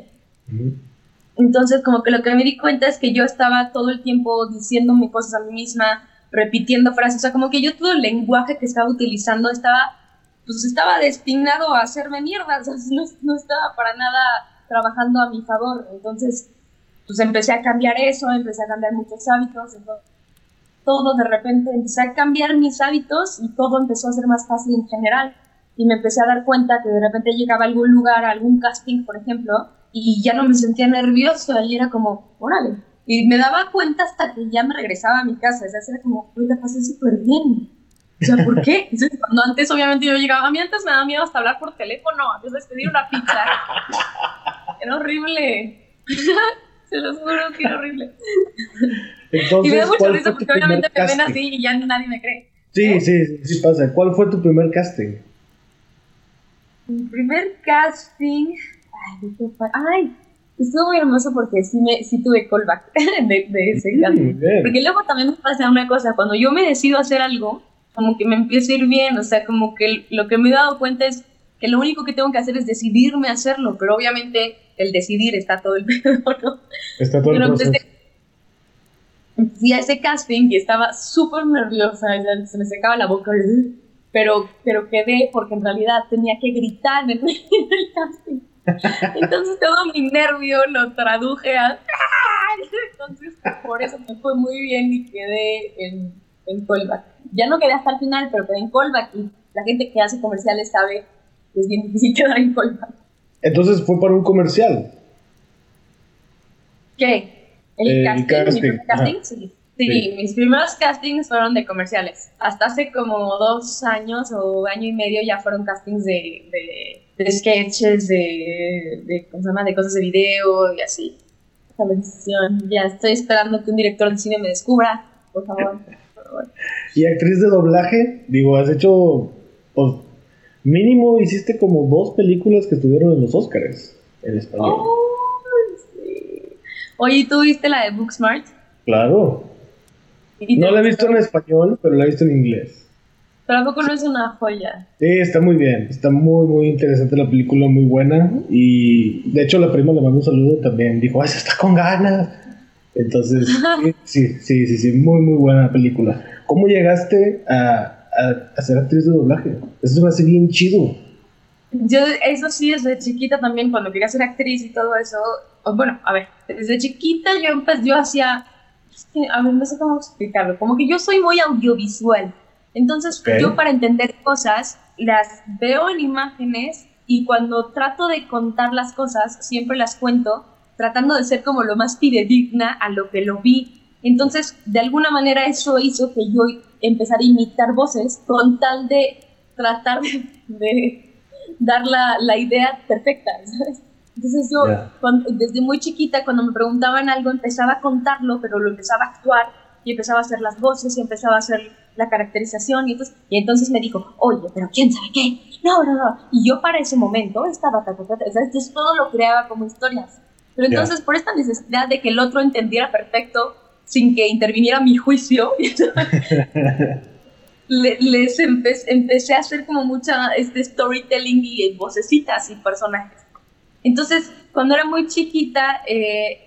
Entonces, como que lo que me di cuenta es que yo estaba todo el tiempo diciéndome cosas a mí misma, repitiendo frases, o sea, como que yo todo el lenguaje que estaba utilizando estaba, pues estaba destinado a hacerme mierda, o sea, no, no estaba para nada trabajando a mi favor. Entonces, pues empecé a cambiar eso, empecé a cambiar muchos hábitos, entonces todo de repente empecé a cambiar mis hábitos y todo empezó a ser más fácil en general. Y me empecé a dar cuenta que de repente llegaba a algún lugar, a algún casting, por ejemplo, y ya no me sentía nervioso, y era como, órale. Y me daba cuenta hasta que ya me regresaba a mi casa, o sea, era como, uy, la pasé súper bien. O sea, ¿por qué? cuando antes obviamente yo llegaba, a mí antes me daba miedo hasta hablar por teléfono, antes de pedir una pizza. Era horrible. Se los juro que era horrible. Entonces, y me da mucha risa porque obviamente me ven así y ya nadie me cree. Sí, ¿Eh? sí, sí pasa. ¿Cuál fue tu primer casting? Mi primer casting. Ay, ¿qué? Ay, estuvo muy hermoso porque sí, me, sí tuve callback de, de ese casting. Porque luego también me pasa una cosa, cuando yo me decido hacer algo, como que me empieza a ir bien, o sea, como que lo que me he dado cuenta es que lo único que tengo que hacer es decidirme a hacerlo, pero obviamente el decidir está todo el pedo, ¿no? Está todo el proceso fui a ese casting y estaba súper nerviosa, se me secaba la boca, pero, pero quedé porque en realidad tenía que gritar en el, casting. Entonces todo mi nervio lo traduje a... Entonces por eso me fue muy bien y quedé en, en callback. Ya no quedé hasta el final, pero quedé en callback y la gente que hace comerciales sabe que es bien difícil quedar en callback. Entonces fue para un comercial. ¿Qué? El, casting, casting sí. Sí, mis primeros castings fueron de comerciales. Hasta hace como dos años o año y medio ya fueron castings de, de, sketches, de, de, ¿cómo se llama? de cosas de video y así. Ya estoy esperando que un director de cine me descubra, por favor. ¿Y actriz de doblaje? Digo, has hecho, pues, mínimo hiciste como dos películas que estuvieron en los Oscars en español. Oh, Oye, ¿tú viste la de Booksmart? Claro. No la he visto en español, pero la he visto en inglés. Pero tampoco no es una joya. Sí, está muy bien. Está muy, muy interesante la película, muy buena. Y de hecho, la prima le mandó un saludo también. Dijo, ¡ay, se está con ganas! Entonces, sí, sí, sí, sí, muy, muy buena película. ¿Cómo llegaste a, a, ser actriz de doblaje? Eso me hace bien chido. Yo, eso sí, desde chiquita también, cuando quería ser actriz y todo eso, bueno, a ver, desde chiquita yo, pues, yo hacía, a ver, no sé cómo explicarlo, como que yo soy muy audiovisual. Entonces, yo para entender cosas, las veo en imágenes y cuando trato de contar las cosas, siempre las cuento tratando de ser como lo más fidedigna a lo que lo vi. Entonces, de alguna manera eso hizo que yo empezara a imitar voces con tal de tratar de, dar la, la idea perfecta, ¿sabes? Entonces yo, desde muy chiquita, cuando me preguntaban algo, empezaba a contarlo, pero lo empezaba a actuar y empezaba a hacer las voces y empezaba a hacer la caracterización. Y entonces, y entonces me dijo, oye, pero ¿quién sabe qué? No, no, no. Y yo para ese momento estaba, ta, entonces todo lo creaba como historias. Pero entonces, por esta necesidad de que el otro entendiera perfecto sin que interviniera mi juicio, les empecé, a hacer como mucha este storytelling y vocecitas y personajes. Entonces, cuando era muy chiquita, eh,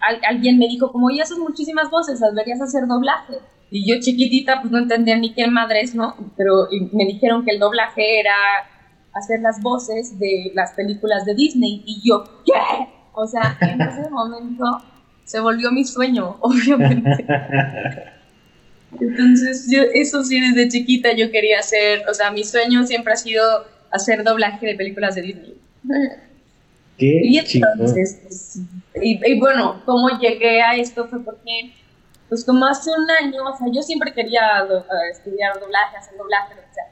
alguien me dijo, como ya haces muchísimas voces, deberías hacer doblaje. Y yo chiquitita, pues no entendía ni qué madres, ¿no? Pero me dijeron que el doblaje era hacer las voces de las películas de Disney. Y yo, ¿qué? O sea, en ese momento se volvió mi sueño, obviamente. Entonces, yo, eso sí, desde chiquita yo quería hacer, o sea, mi sueño siempre ha sido hacer doblaje de películas de Disney. Qué y entonces, pues, y, bueno, cómo llegué a esto fue porque, pues como hace un año, o sea, yo siempre quería estudiar doblaje, hacer doblaje, o sea,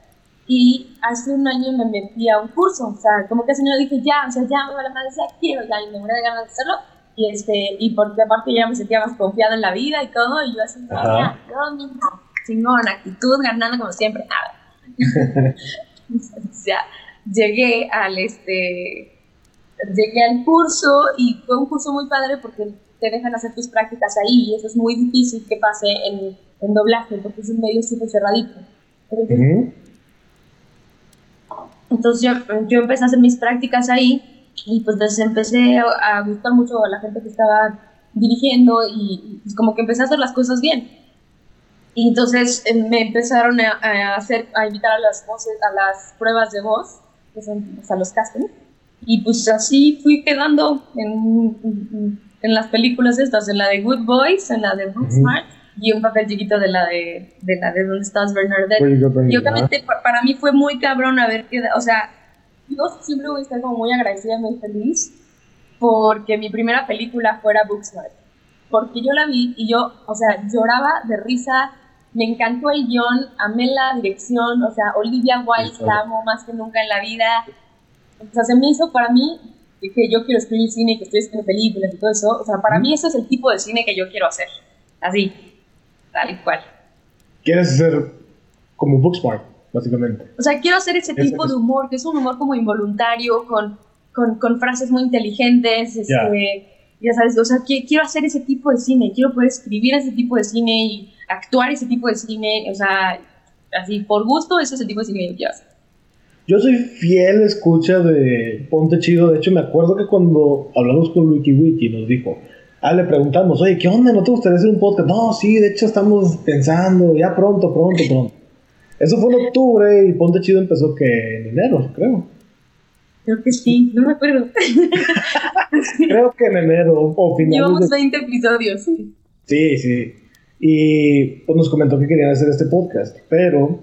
y hace un año me metí a un curso, o sea, como que ese año dije, ya, o sea, ya me vale más, decía, quiero, ya, y me muero de ganas de hacerlo, y este, y porque aparte ya me sentía más confiada en la vida y todo, y yo así, yo mismo, chingón, actitud, ganando como siempre, nada. o sea, llegué al, este, llegué al curso y fue un curso muy padre porque te dejan hacer tus prácticas ahí y eso es muy difícil que pase en, en doblaje porque es un medio súper cerradito. Entonces yo, yo, empecé a hacer mis prácticas ahí y pues entonces empecé a, gustar mucho a la gente que estaba dirigiendo y, pues como que empecé a hacer las cosas bien. Y entonces eh, me empezaron a, hacer, a invitar a las voces, a las pruebas de voz, que son pues, a los castings. Y pues así fui quedando en, en, las películas estas, en la de Good Boys, en la de Booksmart y un papel chiquito de la de, de la de ¿Dónde estás, Bernadette? Y obviamente para mí fue muy cabrón haber quedado, o sea, yo siempre voy a estar como muy agradecida, muy feliz porque mi primera película fuera Booksmart. Porque yo la vi y yo, o sea, lloraba de risa, me encantó el guion, amé la dirección, o sea, Olivia Wilde la amo más que nunca en la vida. O sea, se me hizo para mí que yo quiero escribir cine y que estoy escribiendo películas y todo eso. O sea, para mí ese es el tipo de cine que yo quiero hacer. Así, tal y cual. ¿Quieres ser como Booksmart, básicamente? O sea, quiero hacer ese tipo de humor, que es un humor como involuntario, con, con, con frases muy inteligentes, este, ya sabes, o sea, quiero hacer ese tipo de cine, quiero poder escribir ese tipo de cine y actuar ese tipo de cine, o sea, así, por gusto, ese es el tipo de cine que yo quiero hacer. Yo soy fiel escucha de Ponte Chido. De hecho, me acuerdo que cuando hablamos con Wiki Wiki nos dijo, ah, le preguntamos, oye, ¿qué onda? ¿No te gustaría hacer un podcast? No, sí, de hecho estamos pensando, ya pronto, pronto, pronto. Eso fue en octubre y Ponte Chido empezó que en enero, creo. Creo que sí, no me acuerdo. creo que en enero o finales. Llevamos 20 episodios. Sí, sí. Y pues nos comentó que querían hacer este podcast, pero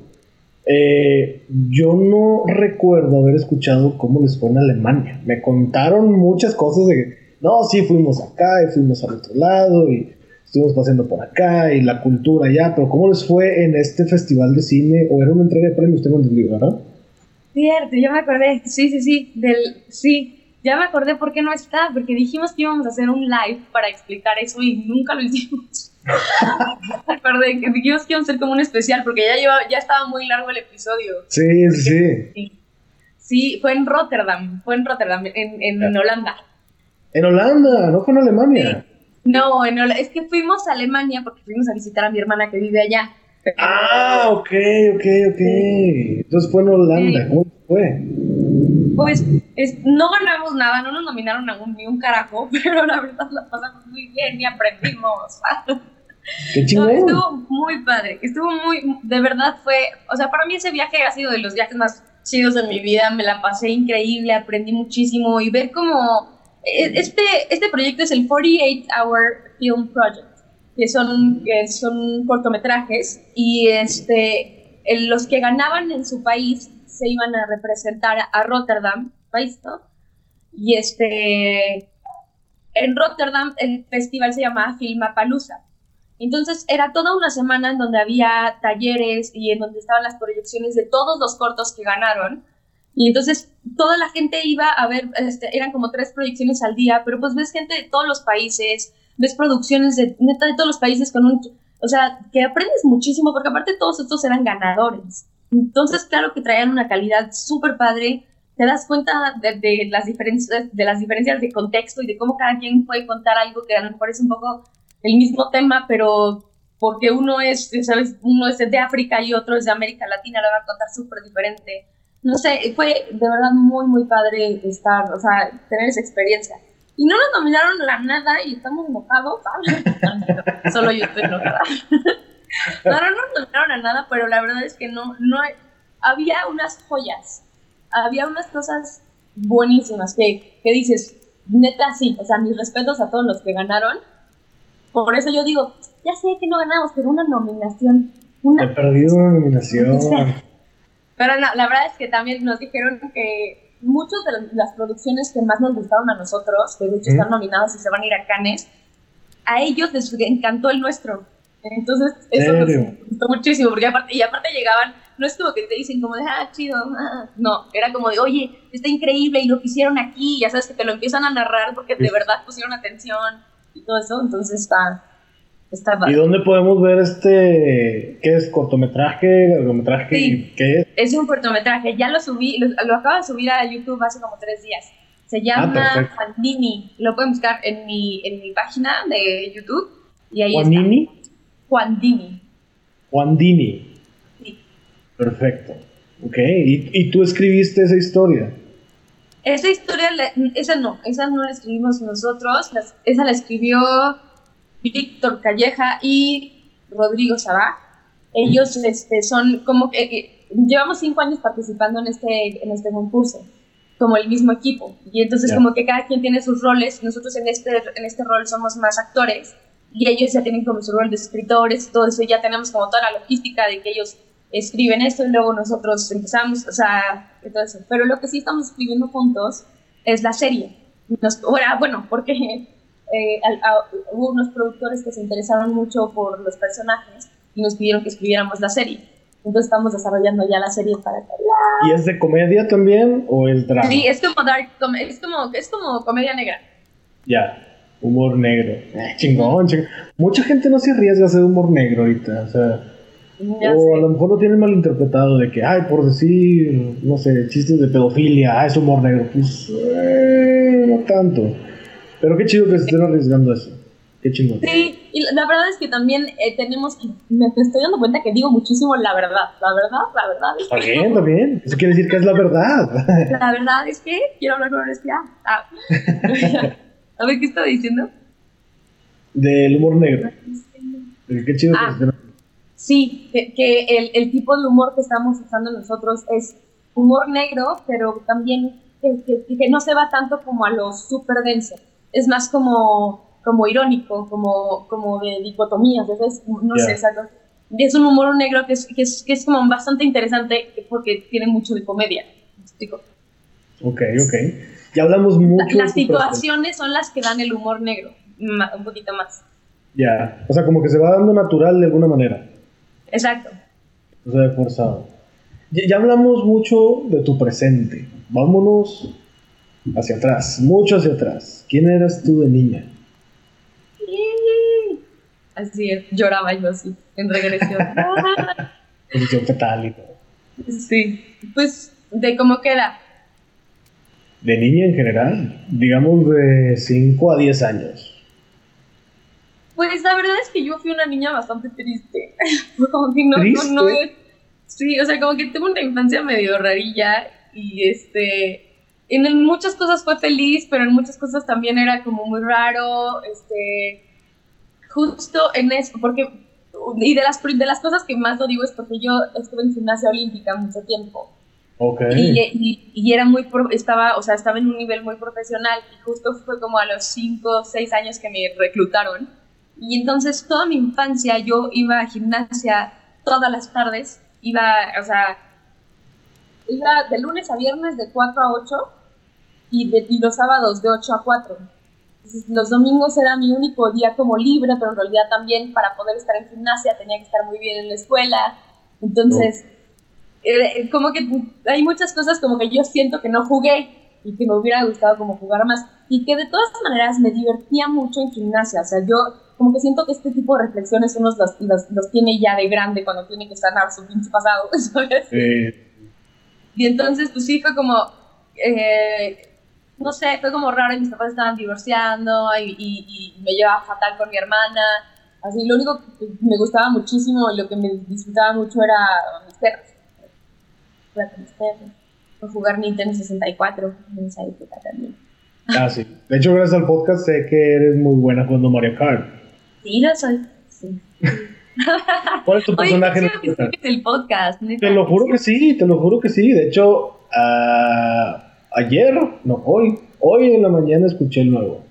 eh, yo no recuerdo haber escuchado cómo les fue en Alemania. Me contaron muchas cosas de, no, sí, fuimos acá y fuimos al otro lado y estuvimos paseando por acá y la cultura allá, pero ¿cómo les fue en este festival de cine? ¿O era una entrega de premios? Tengo entendido, ¿verdad? Cierto, ya me acordé, sí, sí, sí, del, sí, ya me acordé por qué no está, porque dijimos que íbamos a hacer un live para explicar eso y nunca lo hicimos. me acordé que dijimos que íbamos a hacer como un especial, porque ya, lleva, ya estaba muy largo el episodio. Sí, sí. Sí, fue en Rotterdam, fue en Rotterdam, en, en, Holanda. En Holanda, no fue en Alemania. No, en es que fuimos a Alemania porque fuimos a visitar a mi hermana que vive allá. Ah, ok, ok, ok. Entonces fue en Holanda, ¿cómo fue? Pues no ganamos nada, no nos nominaron a un, ni un carajo, pero la verdad la pasamos muy bien y aprendimos. Qué chingón. estuvo muy padre, estuvo muy, de verdad fue, o sea, para mí ese viaje ha sido de los viajes más chidos de mi vida, me la pasé increíble, aprendí muchísimo y ver cómo este, este proyecto es el 48 Hour Film Project, que son, que son cortometrajes y este, los que ganaban en su país se iban a representar a Rotterdam, país, ¿no? Y este, en Rotterdam el festival se llamaba Filmapalooza. Entonces era toda una semana en donde había talleres y en donde estaban las proyecciones de todos los cortos que ganaron. Y entonces toda la gente iba a ver, este, eran como tres proyecciones al día, pero pues ves gente de todos los países, ves producciones de de todos los países con un, o sea, que aprendes muchísimo porque aparte todos estos eran ganadores. Entonces, claro que traían una calidad súper padre. Te das cuenta de, las diferencias, de las diferencias de contexto y de cómo cada quien puede contar algo que a lo mejor es un poco el mismo tema, pero porque uno es, ¿sabes? Uno es de África y otro es de América Latina, lo va a contar súper diferente. No sé, fue de verdad muy, muy padre estar, o sea, tener esa experiencia. Y no nos nominaron la nada y estamos enojados, ¿sabes? Solo yo estoy enojada. No, no nos nominaron a nada, pero la verdad es que no, no había unas joyas, había unas cosas buenísimas que, que dices, neta sí, o sea, mis respetos a todos los que ganaron, por eso yo digo, ya sé que no ganamos, pero una nominación. Una... He perdido una nominación. Pero no, la verdad es que también nos dijeron que muchas de las producciones que más nos gustaron a nosotros, que de hecho están nominados y se van a ir a Cannes, a ellos les encantó el nuestro. Entonces, eso nos gustó muchísimo, porque aparte, y aparte llegaban, no es como que te dicen como de, ah, chido, ah", no, era como de, oye, está increíble y lo que hicieron aquí, ya sabes que te lo empiezan a narrar porque de verdad pusieron atención y todo eso, entonces está, está ¿Y dónde podemos ver este, qué es, cortometraje, largometraje, sí, qué es? Es un cortometraje, ya lo subí, lo, acabo de subir a YouTube hace como tres días. Se llama ah, Juanini. Lo pueden buscar en mi, en mi página de YouTube. Y ahí ¿Juanini? Juan Dini. Juan Dini. Sí. Perfecto. Ok, ¿Y, ¿Y, tú escribiste esa historia? Esa historia, esa no, esa no la escribimos nosotros, esa la escribió Víctor Calleja y Rodrigo Sabá. Ellos este, son como que eh, llevamos cinco años participando en este, en este concurso, como el mismo equipo. Y entonces como que cada quien tiene sus roles, nosotros en este, en este rol somos más actores y ellos ya tienen como su rol de escritores, todo eso, ya tenemos como toda la logística de que ellos escriben esto y luego nosotros empezamos, o sea, eso. Pero lo que sí estamos escribiendo juntos es la serie. bueno, porque eh, hubo unos productores que se interesaron mucho por los personajes y nos pidieron que escribiéramos la serie. Entonces estamos desarrollando ya la serie para ¿Y es de comedia también o es drama? Sí, es como dark, es como, es como comedia negra. Ya humor negro. Eh, chingón, chingón. Mucha gente no se arriesga a hacer humor negro ahorita, o sea. o a lo mejor lo tienen malinterpretado de que, ay, por decir, no sé, chistes de pedofilia, ah, es humor negro. Pues, eh, no tanto. Pero qué chido que se estén arriesgando eso. Qué chingón. Sí, y la verdad es que también eh, tenemos que. Me estoy dando cuenta que digo muchísimo la verdad. La verdad, la verdad. Es está bien, está bien. Eso quiere decir que es la verdad. La verdad es que quiero hablar con honestidad. Ah. A ver, ¿qué estaba diciendo? Del humor negro. Qué chido ah, Sí, que, el, el, tipo de humor que estamos usando nosotros es humor negro, pero también que, que, no se va tanto como a lo súper denso. Es más como, como irónico, como, como de dicotomías, no sé, Es un humor negro que es, que es, que es como bastante interesante porque tiene mucho de comedia. ¿Me Ok, ok. Ya hablamos mucho. Las situaciones son las que dan el humor negro, un poquito más. Ya, o sea, como que se va dando natural de alguna manera. Exacto. O sea, forzado. Ya, hablamos mucho de tu presente. Vámonos hacia atrás, mucho hacia atrás. ¿Quién eras tú de niña? Así es, lloraba yo así, en regresión. Posición fetal y todo. Sí, pues, ¿de cómo queda? de niña en general, digamos de 5 a 10 años? Pues la verdad es que yo fui una niña bastante triste. como que no, no, sí, o sea, como que tuve una infancia medio rarilla y este en muchas cosas fue feliz, pero en muchas cosas también era como muy raro, este justo en eso, porque y de las de las cosas que más lo digo es porque yo estuve en gimnasia olímpica mucho tiempo. Y, y, era muy, estaba, o sea, estaba en un nivel muy profesional y justo fue como a los 5 o 6 años que me reclutaron. Y entonces toda mi infancia yo iba a gimnasia todas las tardes, iba, o sea, iba de lunes a viernes de 4 a 8 y, de, y los sábados de 8 a 4. los domingos era mi único día como libre, pero en realidad también para poder estar en gimnasia tenía que estar muy bien en la escuela. Entonces... Eh, como que hay muchas cosas como que yo siento que no jugué y que me hubiera gustado como jugar más y que de todas maneras me divertía mucho en gimnasia, o sea, yo como que siento que este tipo de reflexiones uno los, los, los tiene ya de grande cuando tiene que sanar su pinche pasado, ¿sabes? Y entonces pues sí fue como, eh, no sé, fue como raro mis papás estaban divorciando y, y, y me llevaba fatal con mi hermana, así lo único que me gustaba muchísimo y lo que me disfrutaba mucho era mis perros o jugar Nintendo 64 en esa época también. Ah, sí. De hecho, gracias al podcast sé que eres muy buena jugando Mario Kart. Sí, lo soy. Sí. ¿Cuál es tu personaje? Oye, el podcast. Te lo juro que sí, te lo juro que sí. De hecho, uh, ayer, no, hoy, hoy en la mañana escuché el nuevo.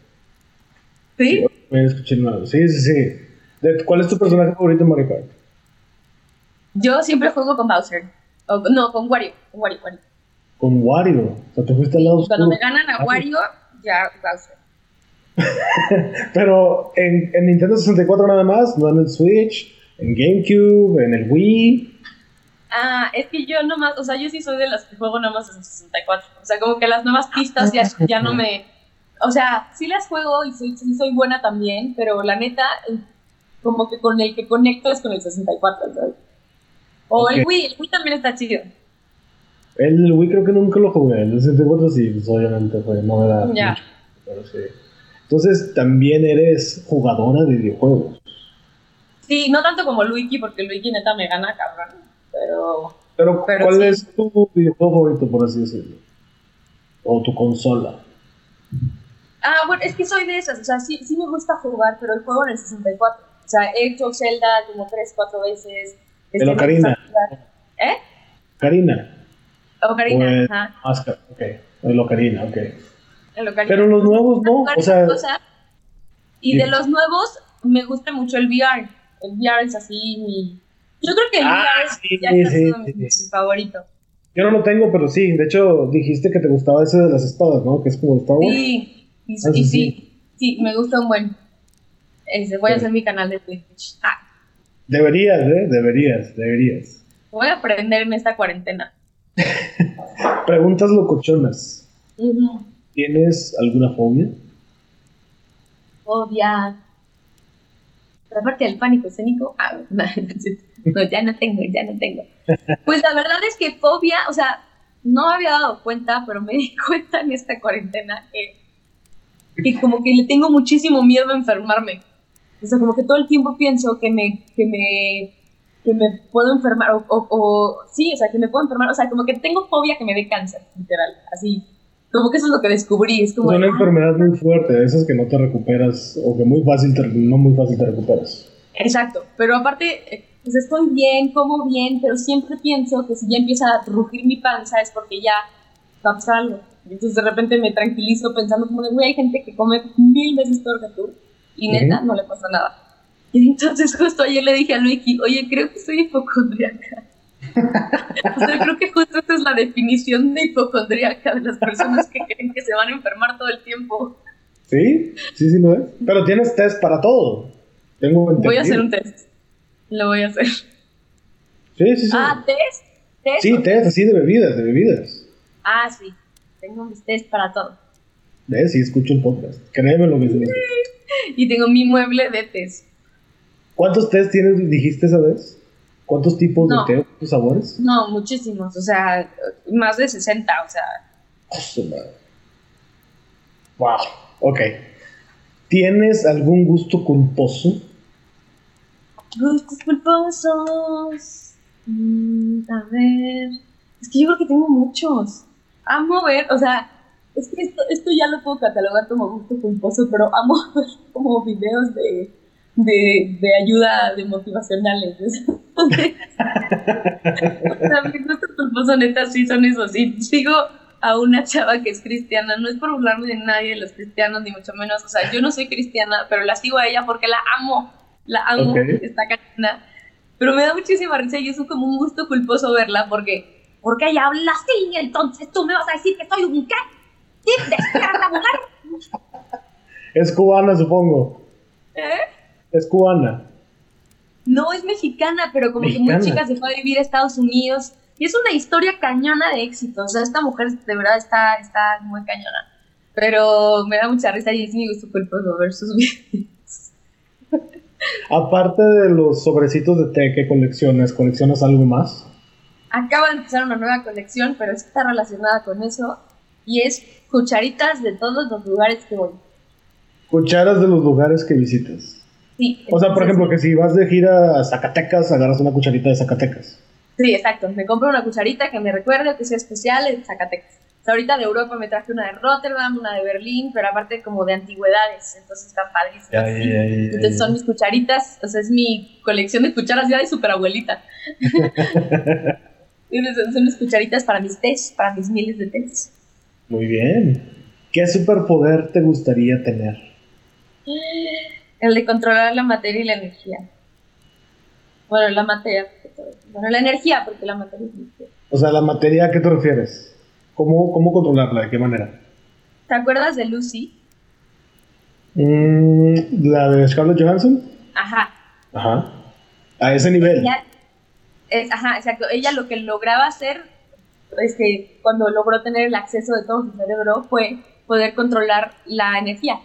¿Sí? Me escuché nuevo. Sí, sí, sí. ¿Cuál es tu personaje favorito en Mario Kart? Yo siempre juego con Bowser. no, con Wario. Con Wario, Wario. Con Wario. O sea, te fuiste al lado Cuando me ganan a Wario, ya Bowser. Pero en, en, Nintendo 64 nada más, no en el Switch, en GameCube, en el Wii. Ah, es que yo nomás, o sea, yo sí soy de las que juego nomás en 64. O sea, como que las nuevas pistas ya, ya no me. O sea, sí las juego y soy, sí soy buena también, pero la neta, como que con el que conecto es con el 64, ¿sabes? O el Wii, el Wii también está chido. El Wii creo que nunca lo jugué, el 64 sí, pues obviamente fue novedad. Ya. pero sí. Entonces, también eres jugadora de videojuegos. Sí, no tanto como Luigi, porque Luigi neta me gana cabrón, pero... Pero, ¿cuál es tu videojuego favorito, por así decirlo? O tu consola. Ah, bueno, es que soy de esas, o sea, sí, sí me gusta jugar, pero el juego en el 64. O sea, he hecho Zelda como 3, 4 veces. El Ocarina. ¿Eh? Karina. Ocarina, ajá. Ok, el Ocarina, ok. Pero los nuevos no, o sea... Y de los nuevos me gusta mucho el VR. El VR es así mi... Yo creo que el ah, VR es ya mi, favorito. Yo no lo tengo, pero sí. De hecho, dijiste que te gustaba ese de las espadas, ¿no? Que es como Star Wars. Sí, y, ah, sí, sí, me gusta un buen. Ese, voy a hacer mi canal de Twitch. Ah. Deberías, ¿eh? Deberías, deberías. Voy a aprender en esta cuarentena. Preguntas locochonas. ¿Tienes alguna fobia? Fobia. Aparte del pánico escénico, ah, no, ya no tengo, ya no tengo. Pues la verdad es que fobia, o sea, no había dado cuenta, pero me di cuenta en esta cuarentena que, que como que le tengo muchísimo miedo a enfermarme. O sea, como que todo el tiempo pienso que me, que me, que me puedo enfermar, o, o sí, o sea, que me puedo enfermar, o sea, como que tengo fobia que me dé cáncer, literal, así como que eso es lo que descubrí. Es como, una enfermedad muy fuerte, de esas que no te recuperas o que muy fácil no muy fácil te recuperas. Exacto, pero aparte, pues estoy bien, como bien, pero siempre pienso que si ya empieza a rugir mi panza es porque ya va a pasar algo. Entonces de repente me tranquilizo pensando como de, güey, hay gente que come mil veces peor que tú y neta no le pasa nada. Y entonces justo ayer le dije a Luigi, oye, creo que soy hipocondriaca o sea, creo que justo esa es la definición de hipocondríaca de las personas que creen que se van a enfermar todo el tiempo. Sí, sí, sí lo es. Pero tienes test para todo. Tengo voy a hacer un test. Lo voy a hacer. Sí, sí, sí. Ah, test. ¿Test? Sí, test, así de bebidas, de bebidas. Ah, sí. Tengo mis test para todo. ¿Ves? Sí, escucho el podcast. Créeme lo que se Y tengo mi mueble de test. ¿Cuántos test tienes, dijiste esa vez? ¿Cuántos tipos de té, sabores? No, muchísimos, o sea, más de 60, o sea. wow, ok. ¿Tienes algún gusto culposo? Gustos culposos. Mm, a ver. Es que yo creo que tengo muchos. Amo ver, o sea, es que esto, esto ya lo puedo catalogar como gusto culposo, pero amo ver como videos de de, de ayuda de motivacionales. o sea, mis gustos neta sí son esos. Y sigo a una chava que es cristiana, no es por burlarme de nadie de los cristianos, ni mucho menos, o sea, yo no soy cristiana, pero la sigo a ella porque la amo, la amo, está cañona. Pero me da muchísima risa y es como un gusto culposo verla porque, porque ella habla así, entonces tú me vas a decir que soy un qué, la mujer. Es cubana, supongo. ¿Eh? Es cubana. No, es mexicana, pero como que muy chica se fue a vivir a Estados Unidos. Y es una historia cañona de éxito. O sea, esta mujer de verdad está, está muy cañona. Pero me da mucha risa y es mi gusto culposo ver sus videos. Aparte de los sobrecitos de té que coleccionas, ¿coleccionas algo más? Acaba de empezar una nueva colección, pero está relacionada con eso. Y es cucharitas de todos los lugares que voy. Cucharas de los lugares que visitas. O sea, por ejemplo, que si vas de gira a Zacatecas, agarras una cucharita de Zacatecas. Sí, exacto. Me compro una cucharita que me recuerde que sea especial en Zacatecas. ahorita de Europa me traje una de Rotterdam, una de Berlín, pero aparte como de antigüedades, entonces está padrísimo. entonces son mis cucharitas, o sea, es mi colección de cucharas ya de superabuelita. son mis cucharitas para mis tés, para mis miles de tés. Muy bien. ¿Qué superpoder te gustaría tener? El de controlar la materia y la energía. Bueno, la materia. Bueno, la energía, porque la materia es energía. O sea, la materia, ¿a qué te refieres? ¿Cómo, cómo controlarla? ¿De qué manera? ¿Te acuerdas de Lucy? Mm, ¿La de Scarlett Johansson? Ajá. Ajá. A ese nivel. Ella, es, ajá, exacto. Ella lo que lograba hacer, este, cuando logró tener el acceso de todo su cerebro, fue poder controlar la energía.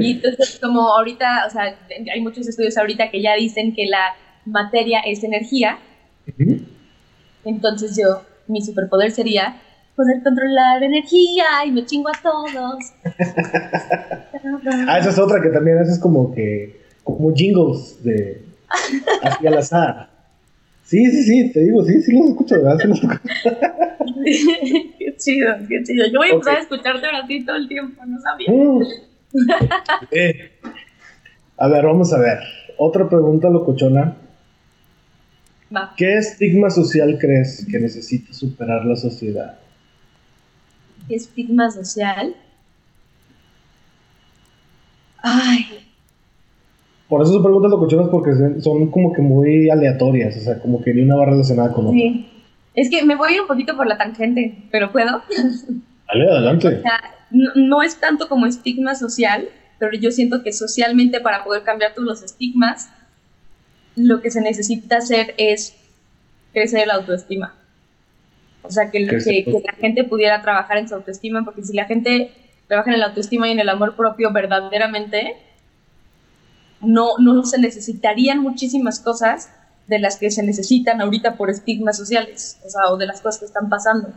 Y entonces, como ahorita, o sea, hay muchos estudios ahorita que ya dicen que la materia es energía, entonces yo, mi superpoder sería poder controlar energía y me chingo a todos. Ah, esa es otra que también haces como que. como jingles de. así al azar. Sí, sí, sí, te digo, sí, sí los escucho, ¿verdad? Sí los escucho. qué chido, qué chido. Yo voy a empezar a escucharte ahora sí todo el tiempo, no sabía. Mm. Eh. A ver, vamos a ver. Otra pregunta locochona. Va. ¿Qué estigma social crees que necesita superar la sociedad? ¿Qué estigma social? Ay, Por eso son preguntas locochonas porque son- como que muy aleatorias, o sea, como que ni una va relacionada con otra. sí. Es que me voy a ir un poquito por la tangente, pero puedo. Dale, adelante. O sea, no, no es tanto como estigma social, pero yo siento que socialmente para poder cambiar todos los estigmas, lo que se necesita hacer es crecer la autoestima. O sea, que, que la gente pudiera trabajar en su autoestima, porque si la gente trabaja en la autoestima y en el amor propio verdaderamente, no, no se necesitarían muchísimas cosas de las que se necesitan ahorita por estigmas sociales, o sea, o de las cosas que están pasando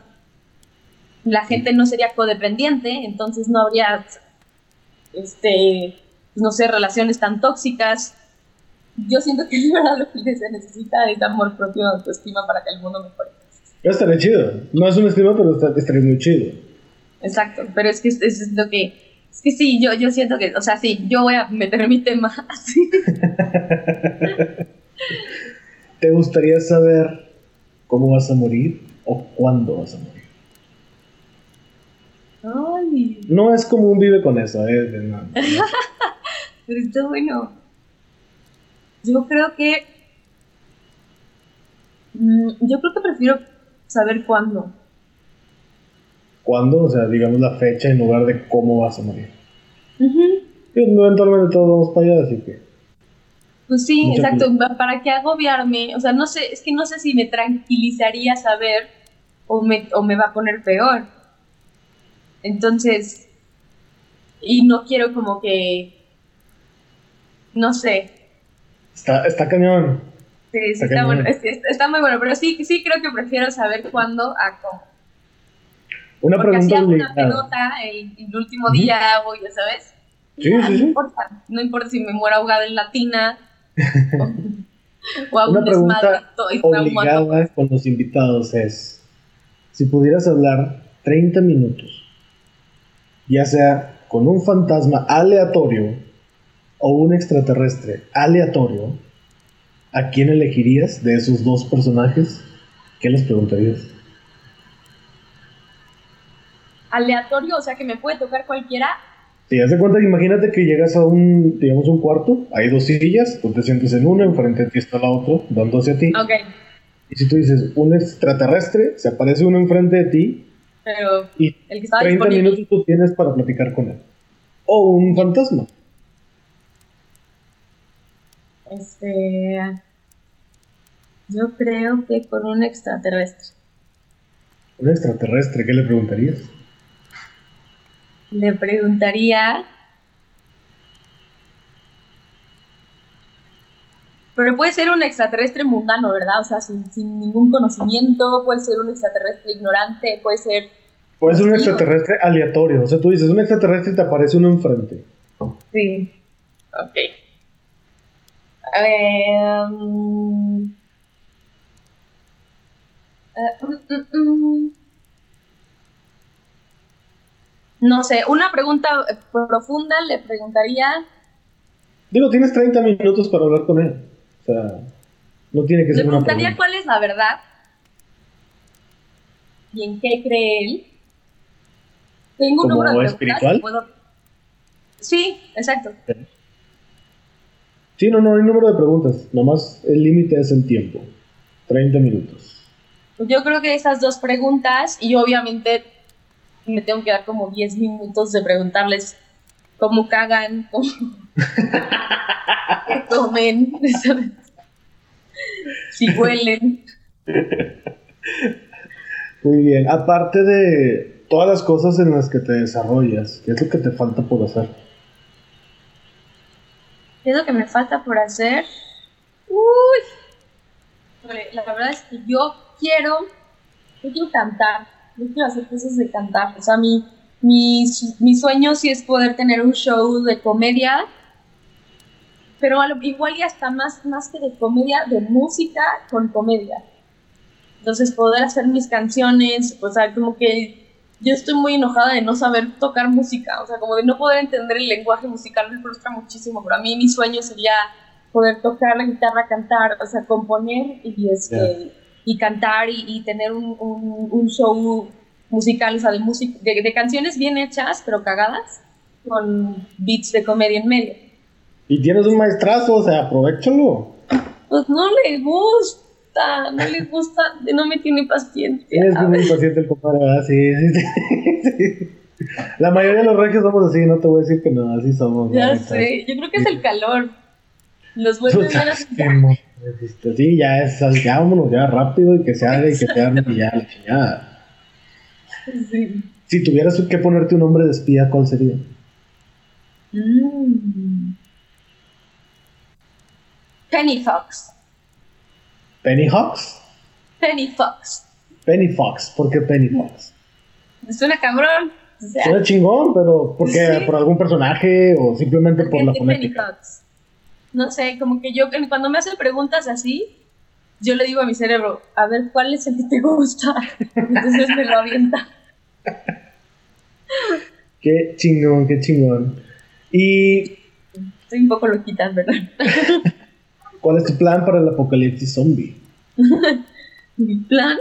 la gente no sería codependiente, entonces no habría, este, no sé, relaciones tan tóxicas. Yo siento que de verdad lo que se necesita es amor propio, autoestima para que el mundo mejore. Estaría chido. No es un estigma, pero estaría muy chido. Exacto, pero es que es, es lo que, es que sí, yo, yo siento que, o sea, sí, yo voy a meter mi tema así. ¿Te gustaría saber cómo vas a morir o cuándo vas a morir? Ay, No es como un vive con eso, ¿eh? De nada. pero está bueno. Yo creo que, mm, yo creo que prefiero saber cuándo. ¿Cuándo? O sea, digamos la fecha en lugar de cómo vas a morir. Y eventualmente todos vamos para allá, así que. Pues sí, Mucha exacto. ¿Para qué agobiarme? O sea, no sé, es que no sé si me tranquilizaría saber o me, o me va a poner peor. Entonces, y no quiero como que, no sé, Está, está cañón. sí, sí Está está, cañón. bueno, es- es- está muy bueno, pero sí, sí creo que prefiero saber cuándo a cómo. Una Porque pregunta hago una pelota el, el último Ujú. día hago, ya sabes. Sí, Ya, sí, no sí. importa, no importa si me muero ahogada en la tina o, o hago Una un desmadre pregunta estoy. Obligada con los invitados es: si pudieras hablar 30 minutos, ya sea con un fantasma aleatorio o un extraterrestre aleatorio, ¿a quién elegirías de esos dos personajes? ¿Qué les preguntarías? aleatorio, o sea que me puede tocar cualquiera. Si haz de cuenta, imagínate que llegas a un, digamos, un cuarto, hay dos sillas, tú te sientes en una, enfrente de ti está la otra, dando hacia ti. Ok, Y si tú dices un extraterrestre, se aparece uno enfrente de ti pero y el que estaba 30 disponible. minutos tú tienes para platicar con él. O un fantasma. Este. Yo creo que con un extraterrestre. Un extraterrestre, ¿qué le preguntarías? Le preguntaría. Pero puede ser un extraterrestre mundano, ¿verdad? O sea, sin, sin ningún conocimiento, puede ser un extraterrestre ignorante, puede ser. Puede ser un extraterrestre aleatorio. O sea, tú dices un extraterrestre y te aparece uno enfrente. Sí. Ok. A ver. mm, eh, mm, mm, mm. No sé, una pregunta eh, profunda le preguntaría. Digo, tienes 30 minutos para hablar con él. O sea, no tiene que Le ser una pregunta. cuál es la verdad y en qué cree él. Tengo un ¿Como número de preguntas espiritual? puedo- Sí, exacto. Sí, no, no hay número de preguntas. Nomás el límite es el tiempo. 30 minutos. Yo creo que esas dos preguntas, y obviamente me tengo que dar como 10 minutos de preguntarles cómo cagan, cómo comen, si huelen. Muy bien. Aparte de todas las cosas en las que te desarrollas, ¿qué es lo que te falta por hacer? ¿Qué es lo que me falta por hacer? Uy, la verdad es que yo quiero, yo quiero cantar, yo quiero hacer cosas de cantar. O sea, mi, mi, mi sueño sí es poder tener un show de comedia, pero igual y hasta más, más que de comedia, de música con comedia. Entonces poder hacer mis canciones, o sea, como que yo estoy muy enojada de no saber tocar música, o sea, como de no poder entender el lenguaje musical me frustra muchísimo, pero a mí mi sueño sería poder tocar la guitarra, cantar, o sea, componer y, este, y cantar y, tener un, un, show musical, o sea, de, de, de, canciones bien hechas, pero cagadas, con beats de comedia en medio. Y tienes un maestrazo, o sea, aprovechalo. Pues no le gusta no le gusta, no me tiene paciencia. Es muy impaciente el compadre, ¿verdad? Sí, sí, sí, La mayoría de los regios somos así, no te voy a decir que no, así somos. Ya sé, yo creo que es el calor. Los vuelve este, Sí, ya es, ya vámonos ya rápido y que se haga y que te arme y ya la chingada. Sí. Si tuvieras que ponerte un nombre de espía, ¿cuál sería? Mm. Penny Fox. ¿Penny Fox? Penny Fox. Penny Fox, ¿por qué Penny Fox? Suena cabrón. Suena chingón, pero ¿por qué? ¿Por algún personaje o simplemente por la fonética? Penny Fox. No sé, como que yo cuando me hacen preguntas así, yo le digo a mi cerebro, a ver, ¿cuál es el que te gusta? Entonces me lo avienta. Qué chingón, qué chingón. Y... Estoy un poco loquita, ¿verdad? ¿Cuál es tu plan para el apocalipsis zombie? ¿Mi plan?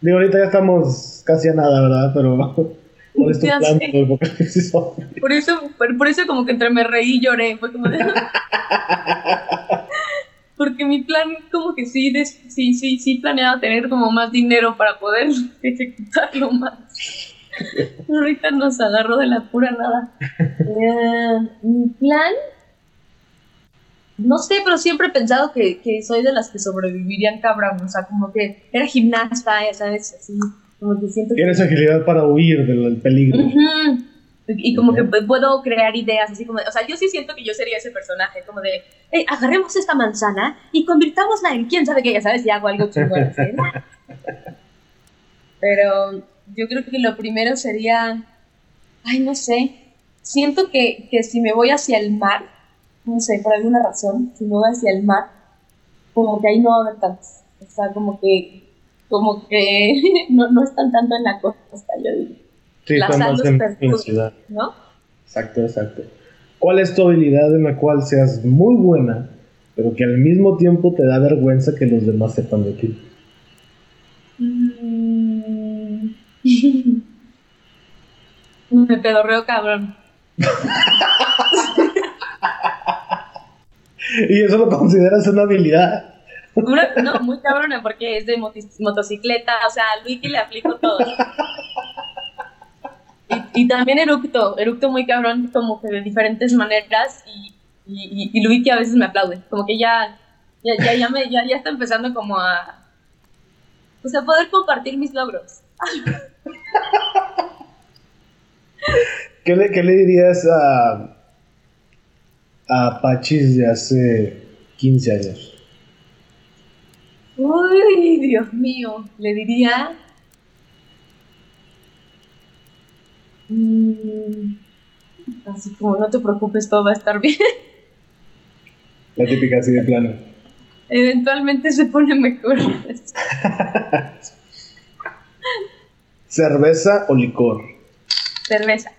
Digo, ahorita ya estamos casi a nada, ¿verdad? Pero ¿cuál es tu plan para el apocalipsis zombie? Por eso, por, eso como que entre me reí y lloré. Fue como de... Porque mi plan como que sí, sí, sí, sí planeaba tener como más dinero para poder ejecutarlo más. ahorita nos agarró de la pura nada. Eh, mi plan no sé, pero siempre he pensado que, soy de las que sobrevivirían cabrón, o sea, como que era gimnasta, ya sabes, así, como que siento Tienes agilidad para huir del, peligro. Y como que puedo crear ideas, así como, o sea, yo sí siento que yo sería ese personaje, como de, hey, agarremos esta manzana y convirtámosla en quién sabe qué, ya sabes, y hago algo chingón. Pero yo creo que lo primero sería, ay, no sé, siento que, que si me voy hacia el mar, no sé, por alguna razón, si me voy hacia el mar, como que ahí no va a haber tantos. O sea, como que, como que no, no están tanto en la costa, yo digo. Sí, la en, la ciudad. ¿no? Exacto, exacto. ¿Cuál es tu habilidad en la cual seas muy buena, pero que al mismo tiempo te da vergüenza que los demás sepan de ti? Mm. Me pedorreo cabrón. y eso lo consideras una habilidad. no, muy cabrona porque es de motocicleta, o sea, a Luigi le aplico todo. Y, también eructo, eructo muy cabrón, como que de diferentes maneras, y, y, y Luigi a veces me aplaude, como que ya, ya, ya, me, ya, ya está empezando como a, pues a poder compartir mis logros. ¿Qué le, qué le dirías a a Apaches de hace 15 años? Uy, Dios mío, le diría... Mm, así como no te preocupes, todo va a estar bien. La típica así de plano. Eventualmente se pone mejor. ¿Cerveza o licor? Cerveza.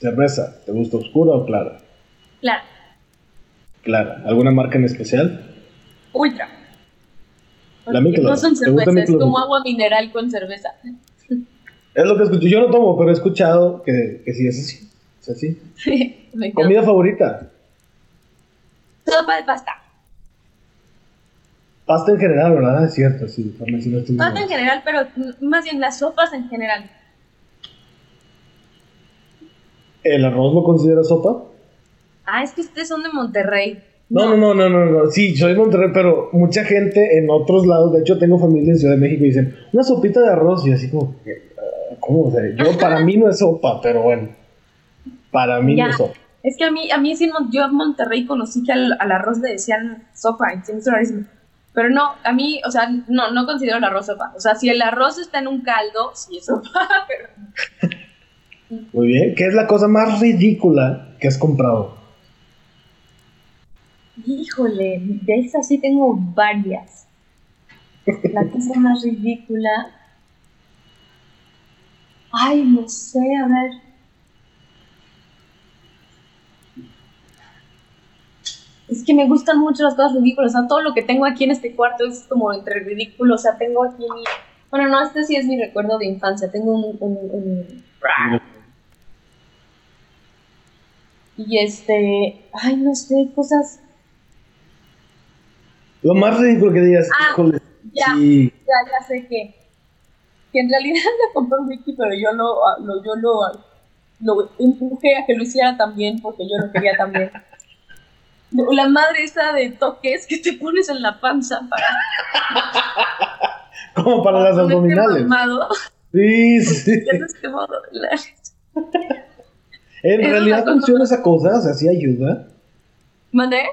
¿Cerveza? ¿Te gusta oscura o clara? Clara. Clara. ¿Alguna marca en especial? Ultra. La No son cervezas, es como agua mineral con cerveza. Es lo que escucho. Yo no tomo, pero he escuchado que, que sí es así. Es así. ¿Comida favorita? Sopa de pasta. Pasta en general, ¿verdad? Es cierto, sí. Pasta en general, pero más bien las sopas en general. ¿El arroz lo considera sopa? Ah, es que ustedes son de Monterrey. No, no, no, no, no, no. Sí, soy de Monterrey, pero mucha gente en otros lados, de hecho tengo familia en Ciudad de México y dicen, una sopita de arroz y así como, ¿cómo? O sea, yo para mí no es sopa, pero bueno, para mí no es sopa. Es que a mí, a mí sí, yo en Monterrey conocí que al, arroz le decían sopa, rarísimo. Pero no, a mí, o sea, no, no considero el arroz sopa. O sea, si el arroz está en un caldo, sí es sopa, pero... Muy bien, ¿qué es la cosa más ridícula que has comprado? Híjole, de esas sí tengo varias. La cosa más ridícula. Ay, no sé, a ver. Es que me gustan mucho las cosas ridículas. O sea, todo lo que tengo aquí en este cuarto es como entre ridículo. O sea, tengo aquí mi. Bueno, no, este sí es mi recuerdo de infancia. Tengo un. un... Y este. Ay, no sé, cosas lo más ridículo que digas, ah, Ya, ya, ya sé que. Que en realidad le compró un Ricky, pero yo lo, ah, lo, yo lo, lo empujé a que lo hiciera también porque yo lo quería también. La madre esa de toques que te pones en la panza para. Como para las abdominales. Sí, sí. en realidad funciona esa cosa, o sea, sí ayuda. ¿Mandé?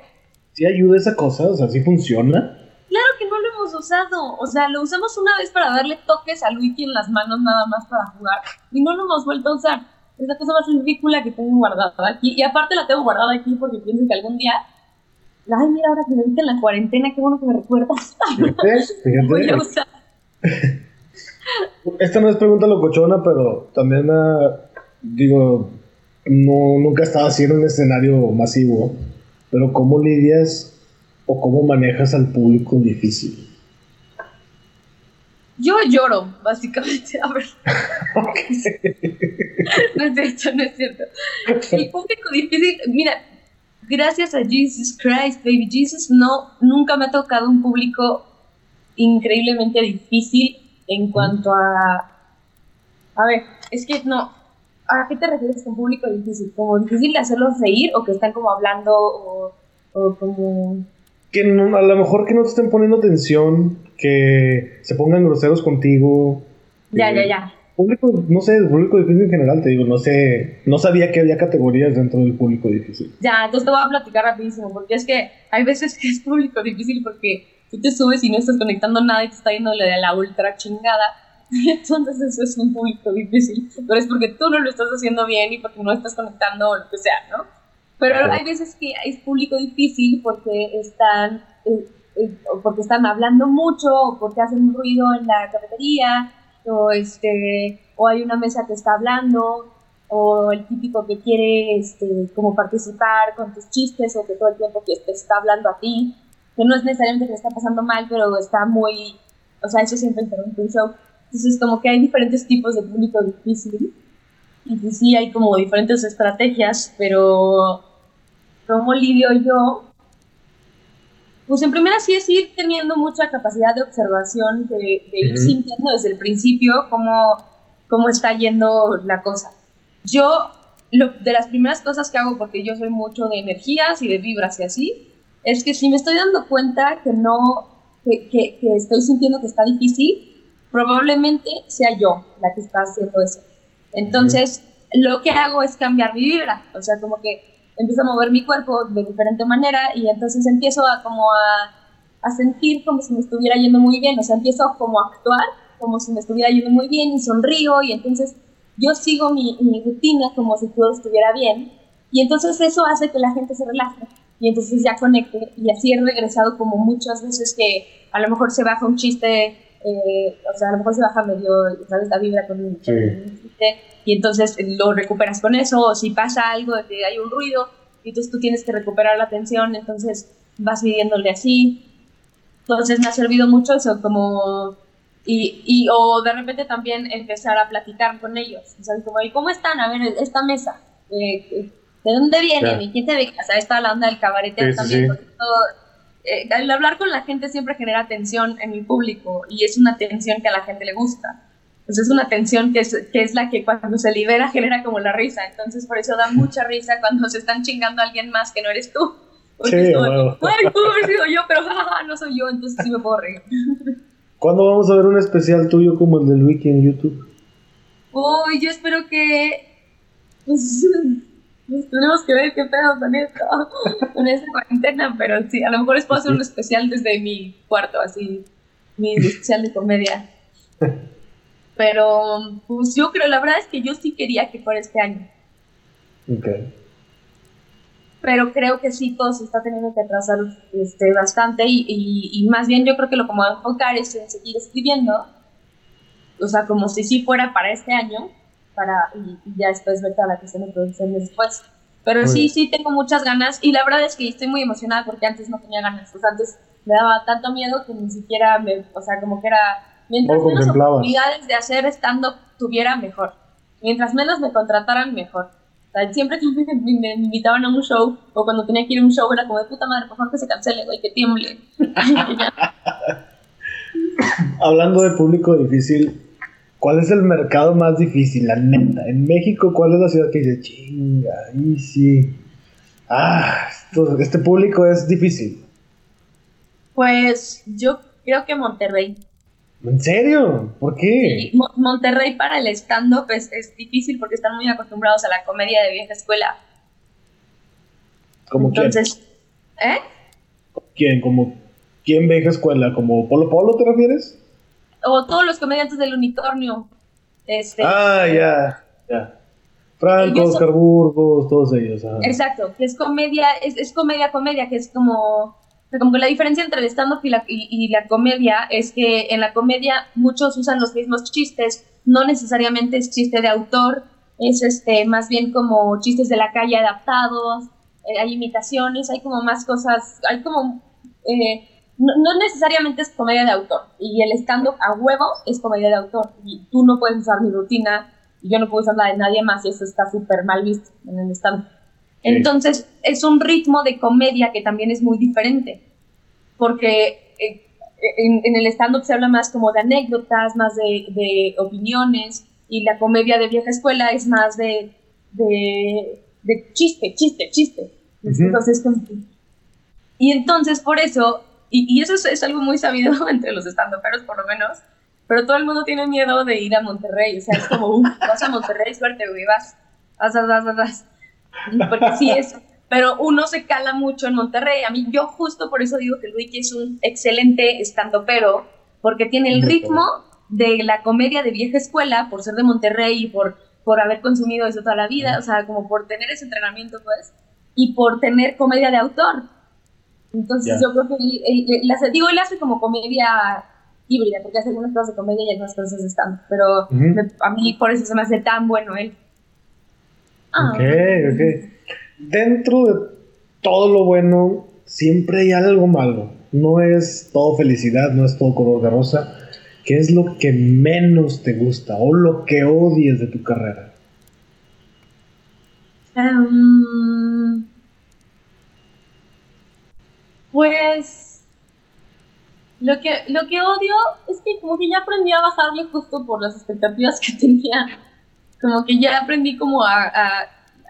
¿Sí ayuda esa cosa? O sea, ¿sí funciona? Claro que no lo hemos usado. O sea, lo usamos una vez para darle toques a Luigi en las manos nada más para jugar. Y no lo hemos vuelto a usar. Es la cosa más ridícula que tengo guardada aquí. Y aparte la tengo guardada aquí porque pienso que algún día... Ay, mira, ahora que me viste en la cuarentena, qué bueno que me recuerdas. Voy a usar. Esta no es pregunta locochona, pero también, uh, digo, no, nunca estaba así en un escenario masivo. Pero ¿cómo lidias o cómo manejas al público difícil? Yo lloro, básicamente. A ver. no es cierto, no es cierto. El público difícil, mira, gracias a Jesus Christ, baby Jesus, no, nunca me ha tocado un público increíblemente difícil en cuanto a... A ver, es que no, ¿A qué te refieres con público difícil? ¿Como difícil de hacerlos reír o que están como hablando o, como...? Que a lo mejor que no te estén poniendo atención, que se pongan groseros contigo. Ya, ya, ya. Público, no sé, público difícil en general, te digo, no sé, no sabía que había categorías dentro del público difícil. Ya, entonces te voy a platicar rapidísimo, porque es que hay veces que es público difícil porque tú te subes y no estás conectando nada y te está yendo de la ultra chingada entonces eso es un público difícil, pero es porque tú no lo estás haciendo bien y porque no estás conectando o lo que sea, ¿no? Pero hay veces que es público difícil porque están, eh, eh, porque están hablando mucho o porque hacen un ruido en la cafetería o, este, o hay una mesa que está hablando o el típico que quiere este, como participar con tus chistes o que todo el tiempo que te está hablando a ti, que no es necesariamente que le está pasando mal, pero está muy, o sea, eso siempre interrumpe un show. Entonces, como que hay diferentes tipos de público difícil. Y sí, hay como diferentes estrategias, pero como lidio yo? Pues en primera sí es ir teniendo mucha capacidad de observación, de, ir sintiendo desde el principio cómo, cómo está yendo la cosa. Yo, lo, de las primeras cosas que hago, porque yo soy mucho de energías y de vibras y así, es que si me estoy dando cuenta que no, que, que, que estoy sintiendo que está difícil, probablemente sea yo la que está haciendo eso. Entonces, lo que hago es cambiar mi vibra, o sea, como que empiezo a mover mi cuerpo de diferente manera y entonces empiezo a como a, a sentir como si me estuviera yendo muy bien, o sea, empiezo como a actuar como si me estuviera yendo muy bien y sonrío y entonces yo sigo mi, mi rutina como si todo estuviera bien. Y entonces eso hace que la gente se relaje y entonces ya conecte y así he regresado como muchas veces que a lo mejor se baja un chiste eh, o sea, a lo mejor se baja medio, ¿sabes? La vibra con un y entonces lo recuperas con eso, o si pasa algo de que hay un ruido, y entonces tú tienes que recuperar la atención, entonces vas midiéndole así. Entonces me ha servido mucho eso, como... Y, y, o de repente también empezar a platicar con ellos, o sea, como, ¿y cómo están? A ver, esta mesa, eh, ¿De dónde viene? ¿Y quién te ve? O sea, está la onda del cabaret también. Eh, el hablar con la gente siempre genera tensión en el público y es una tensión que a la gente le gusta. Pues es una tensión que es, que es la que cuando se libera genera como la risa. Entonces por eso da mucha risa cuando se están chingando a alguien más que no eres tú. Porque sí, como, Ay, haber sido yo, pero jajaja, no soy yo, entonces sí me puedo reír. ¿Cuándo vamos a ver un especial tuyo como el del Wiki en YouTube? Uy, yo espero que... Pues, tenemos que ver qué pedo con esto, con esta cuarentena, pero sí, a lo mejor les puedo hacer un especial desde mi cuarto, así, mi especial de comedia. Pero, pues yo creo, la verdad es que yo sí quería que fuera este año. Ok. Pero creo que sí, todo se está teniendo que atrasar este, bastante y, y, más bien yo creo que lo que me voy a enfocar es en seguir escribiendo, o sea, como si sí fuera para este año, para, y, ya después ver toda la cuestión de producción después. Pero sí, sí tengo muchas ganas y la verdad es que estoy muy emocionada porque antes no tenía ganas, o sea, antes me daba tanto miedo que ni siquiera me, o sea, como que era Mientras menos oportunidades de hacer stand-up tuviera, mejor. Mientras menos me contrataran, mejor. O sea, siempre que me, invitaban a un show o cuando tenía que ir a un show era como de puta madre, por favor que se cancele, güey, que tiemble. Hablando de público difícil, ¿cuál es el mercado más difícil, la neta? En México, ¿cuál es la ciudad que dice, chinga, y sí? Ah, este público es difícil. Pues yo creo que Monterrey. ¿En serio? ¿Por qué? Monterrey para el stand-up es, difícil porque están muy acostumbrados a la comedia de vieja escuela. ¿Cómo Entonces, ¿eh? ¿Quién? ¿Como quién vieja escuela? ¿Como Polo Polo te refieres? O todos los comediantes del unicornio. Este, ah, ya, ya. Franco, Oscar Burgos, todos ellos. Exacto, que es comedia, es, es comedia, comedia, que es como como que la diferencia entre el stand-up y la, y, la comedia es que en la comedia muchos usan los mismos chistes, no necesariamente es chiste de autor, es este más bien como chistes de la calle adaptados, eh, hay imitaciones, hay como más cosas, hay como... Eh, no, no, necesariamente es comedia de autor, y el stand-up a huevo es comedia de autor, y tú no puedes usar mi rutina, y yo no puedo usar la de nadie más, y eso está súper mal visto en el stand-up. Entonces, es un ritmo de comedia que también es muy diferente, porque eh, en, el stand-up se habla más como de anécdotas, más de, opiniones, y la comedia de vieja escuela es más de, de, chiste, chiste, chiste. Entonces, y entonces, por eso, y, eso es, algo muy sabido entre los stand-uperos, por lo menos, pero todo el mundo tiene miedo de ir a Monterrey, o sea, es como, uh, vas a Monterrey, suerte, güey, vas, vas, vas, vas, vas. Porque sí, es, pero uno se cala mucho en Monterrey. A mí, yo justo por eso digo que Luigi es un excelente estando pero, porque tiene el ritmo de la comedia de vieja escuela, por ser de Monterrey y por, por haber consumido eso toda la vida, o sea, como por tener ese entrenamiento, pues, y por tener comedia de autor. Entonces yo creo que digo, él hace como comedia híbrida, porque hace algunas cosas de comedia y algunas cosas de stand pero a mí por eso se me hace tan bueno él. Ah. Ok, ok. Dentro de todo lo bueno, siempre hay algo malo. No es todo felicidad, no es todo color de rosa. ¿Qué es lo que menos te gusta o lo que odias de tu carrera? Em, pues lo que, lo que odio es que como que ya aprendí a bajarle justo por las expectativas que tenía. Como que ya aprendí como a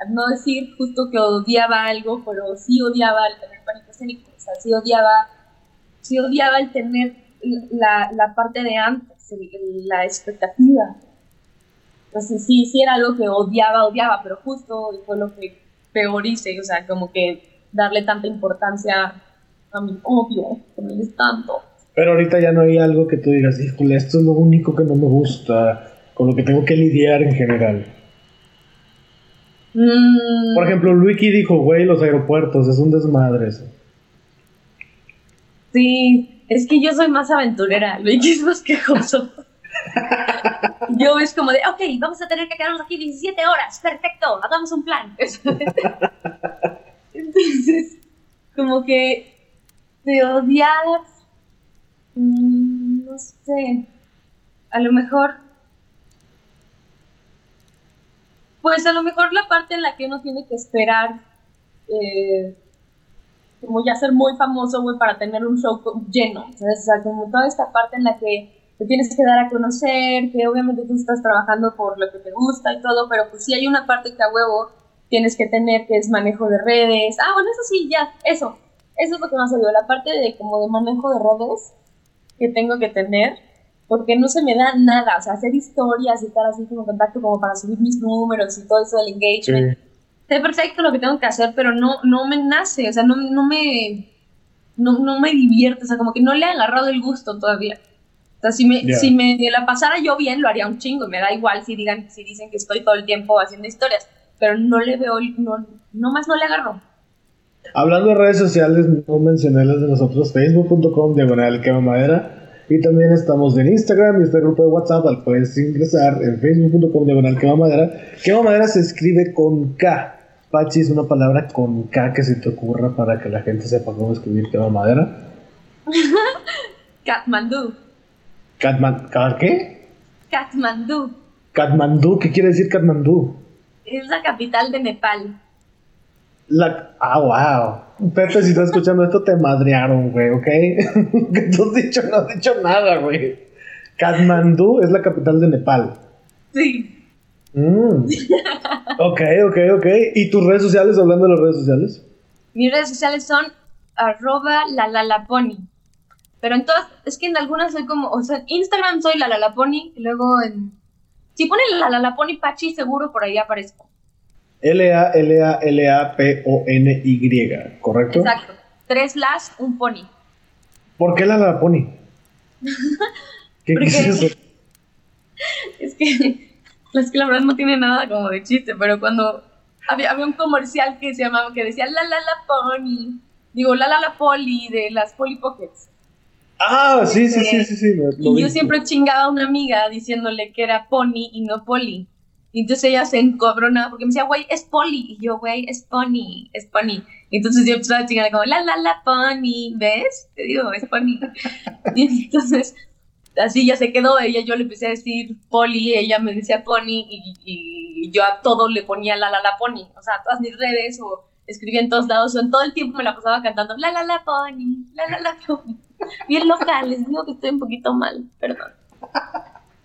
no decir justo que odiaba algo, pero sí odiaba el tener pánico escénico, o sea, sí odiaba, sí odiaba el tener la, la parte de antes, la expectativa. Entonces sí, sí era algo que odiaba, odiaba, pero justo fue lo que peor hice, o sea, como que darle tanta importancia a mi odio, me es tanto. Pero ahorita ya no hay algo que tú digas, híjole, esto es lo único que no me gusta, con lo que tengo que lidiar en general. Mm. Por ejemplo, Luiki dijo, güey, los aeropuertos, es un desmadre eso. Sí, es que yo soy más aventurera, Luiki es más quejoso. yo es como de, ok, vamos a tener que quedarnos aquí 17 horas, perfecto, hagamos un plan. Entonces, como que te odias, mm, no sé, a lo mejor Pues a lo mejor la parte en la que uno tiene que esperar, eh, como ya ser muy famoso, güey, para tener un show lleno, O sea, como toda esta parte en la que te tienes que dar a conocer, que obviamente tú estás trabajando por lo que te gusta y todo, pero pues sí hay una parte que a huevo tienes que tener, que es manejo de redes. Ah, bueno, eso sí, ya, eso. Eso es lo que más odio, la parte de como de manejo de redes que tengo que tener porque no se me da nada, o sea, hacer historias y estar así como contacto como para subir mis números y todo eso del engagement. Sé perfecto lo que tengo que hacer, pero no, no me nace, o sea, no, no me no, no, me divierte, o sea, como que no le he agarrado el gusto todavía. O sea, si me, si me la pasara yo bien, lo haría un chingo, me da igual si digan, si dicen que estoy todo el tiempo haciendo historias, pero no le veo, no, no más no le agarro. Hablando de redes sociales, no mencioné las de nosotros, facebook.com, diagonal, quema madera, y también estamos en Instagram y este grupo de WhatsApp al puedes ingresar en facebook.com diagonal quema madera. Quema madera se escribe con K. Pachi es una palabra con K que se te ocurra para que la gente sepa cómo escribir quema madera. Katmandú. Katman ¿Qué? Katmandú. Katmandú, ¿qué quiere decir Katmandú? Es la capital de Nepal. La, ah, wow. Pepe, si estás escuchando esto, te madrearon, güey, ¿ok? que tú has dicho, no has dicho nada, güey. Kathmandu es la capital de Nepal. Sí. Mm. ok, ok, ok. ¿Y tus redes sociales, hablando de las redes sociales? Mis redes sociales son arroba lalalaponi. Pero en todas, es que en algunas soy como, o sea, en Instagram soy lalalaponi, y luego en... Si ponen lalalaponi pachi, seguro por ahí aparezco. L-A-L-A-L-A-P-O-N-Y, ¿correcto? Exacto. Tres las, un pony. ¿Por qué la la pony? ¿Qué, es eso? Es que, es que la verdad no tiene nada como de chiste, pero cuando había, había un comercial que se llamaba, que decía la la la pony, digo la la la poli de las Polly Pockets. Ah, sí, sí, sí, sí, sí. y yo siempre chingaba a una amiga diciéndole que era pony y no poli. Y entonces ella se encobrona porque me decía, güey, es Poli. Y yo, güey, es Pony, es Pony. Y entonces yo empezaba a chingar como, la, la, la, Pony, ¿ves? Te digo, es Pony. y entonces, así ya se quedó ella, yo le empecé a decir Poli, ella me decía Pony y, yo a todo le ponía la, la, la, Pony. O sea, todas mis redes o escribía en todos lados o en todo el tiempo me la pasaba cantando, la, la, la, Pony, la, la, la, Pony. Bien local, les digo que estoy un poquito mal, perdón.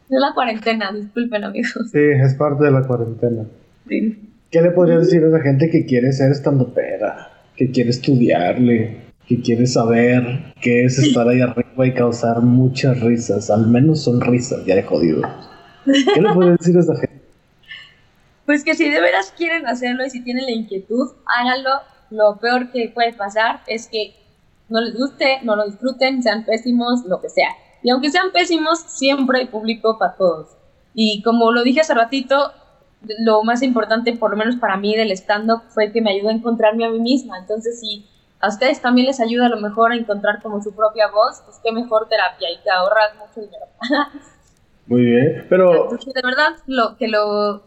Es la cuarentena, disculpen amigos. Sí, es parte de la cuarentena. Sí. ¿Qué le podrías decir a esa gente que quiere ser estando pera? Que quiere estudiarle, que quiere saber qué es estar ahí arriba y causar muchas risas, al menos son risas, ya de jodido. ¿Qué le podrías decir a esa gente? Pues que si de veras quieren hacerlo y si tienen la inquietud, háganlo. Lo peor que puede pasar es que no les guste, no lo disfruten, sean pésimos, lo que sea. Y aunque sean pésimos, siempre hay público para todos. Y como lo dije hace ratito, lo más importante, por lo menos para mí, del stand-up fue que me ayudó a encontrarme a mí misma. Entonces, si a ustedes también les ayuda a lo mejor a encontrar como su propia voz, pues qué mejor terapia y te ahorras mucho dinero. Muy bien, pero... de verdad, lo que lo...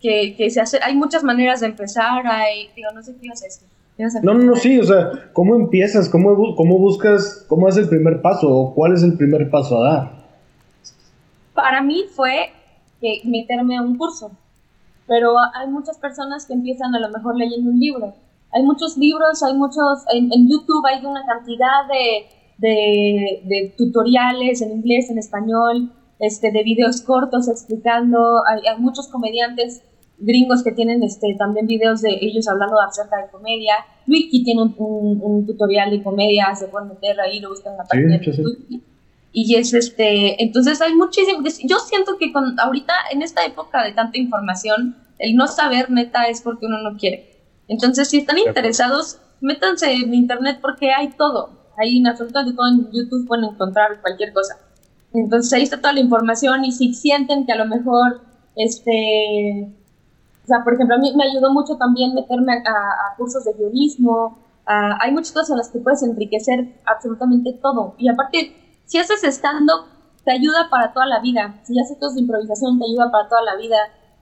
Que, que se hace, hay muchas maneras de empezar, hay, digo, no sé qué ibas a decir. No, no, no, sí, o sea, ¿cómo empiezas? ¿Cómo, ¿Cómo buscas? ¿Cómo es el primer paso? ¿O cuál es el primer paso a dar? Para mí fue que meterme a un curso, pero hay muchas personas que empiezan a lo mejor leyendo un libro. Hay muchos libros, hay muchos, en, YouTube hay una cantidad de, de, de, tutoriales en inglés, en español, este, de videos cortos explicando, hay, hay muchos comediantes gringos que tienen este, también videos de ellos hablando acerca de comedia. Wiki tiene un, tutorial de comedia, se pueden meter ahí, lo buscan en la página de Wiki. Y es este, entonces hay muchísimo, yo siento que con, ahorita en esta época de tanta información, el no saber neta es porque uno no quiere. Entonces, si están interesados, métanse en internet porque hay todo. Ahí en absolutamente todo en YouTube pueden encontrar cualquier cosa. Entonces ahí está toda la información y si sienten que a lo mejor este sea, por ejemplo, a mí me ayudó mucho también meterme a, cursos de guionismo. hay muchas cosas en las que puedes enriquecer absolutamente todo. Y aparte, si haces stand-up, te ayuda para toda la vida. Si haces cosas de improvisación, te ayuda para toda la vida.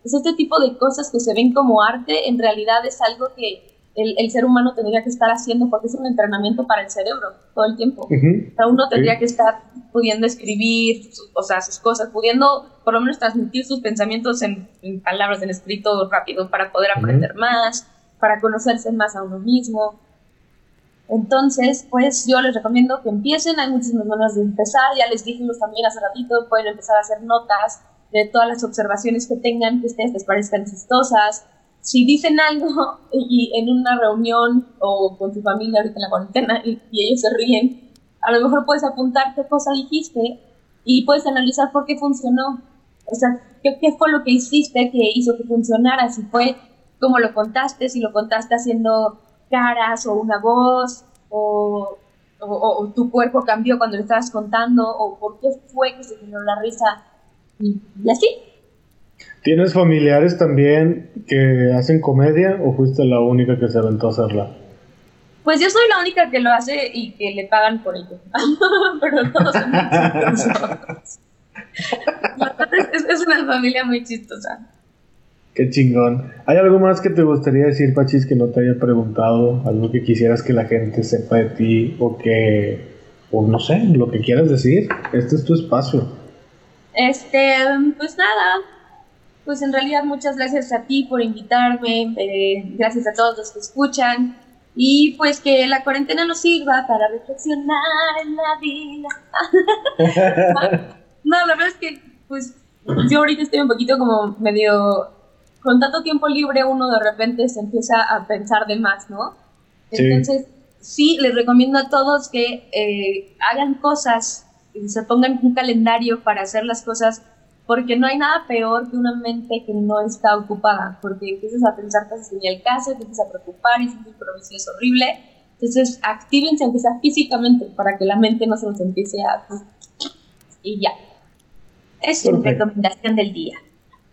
Es este tipo de cosas que se ven como arte, en realidad es algo que el, ser humano tendría que estar haciendo, porque es un entrenamiento para el cerebro todo el tiempo. O sea, uno tendría que estar pudiendo escribir, o sea, sus cosas, pudiendo por lo menos transmitir sus pensamientos en, palabras, en escrito rápido, para poder aprender más, para conocerse más a uno mismo. Entonces, pues yo les recomiendo que empiecen, hay muchas maneras de empezar, ya les dijimos también hace ratito, pueden empezar a hacer notas de todas las observaciones que tengan que ustedes les parezcan chistosas, si dicen algo y en una reunión o con tu familia ahorita en la cuarentena y, ellos se ríen, a lo mejor puedes apuntar qué cosa dijiste y puedes analizar por qué funcionó. O sea, qué, qué fue lo que hiciste que hizo que funcionara, si fue como lo contaste, si lo contaste haciendo caras o una voz o, tu cuerpo cambió cuando le estabas contando o por qué fue que se generó la risa y así. ¿Tienes familiares también que hacen comedia o fuiste la única que se aventó a hacerla? Pues yo soy la única que lo hace y que le pagan por ello. Pero todos son es, es una familia muy chistosa. Qué chingón. ¿Hay algo más que te gustaría decir, Pachis, que no te haya preguntado? ¿Algo que quisieras que la gente sepa de ti o que, o no sé, lo que quieras decir? Este es tu espacio. Este, pues nada, pues en realidad muchas gracias a ti por invitarme, eh, gracias a todos los que escuchan y pues que la cuarentena nos sirva para reflexionar en la vida. no, la verdad es que pues yo ahorita estoy un poquito como medio, con tanto tiempo libre uno de repente se empieza a pensar de más, ¿no? Entonces sí, les recomiendo a todos que eh, hagan cosas, se pongan un calendario para hacer las cosas porque no hay nada peor que una mente que no está ocupada, porque empiezas a pensar cosas en el caso, empiezas a preocupar y sientes que es horrible. Entonces, actívense aunque sea físicamente para que la mente no se nos empiece a... Y ya. Es una recomendación del día.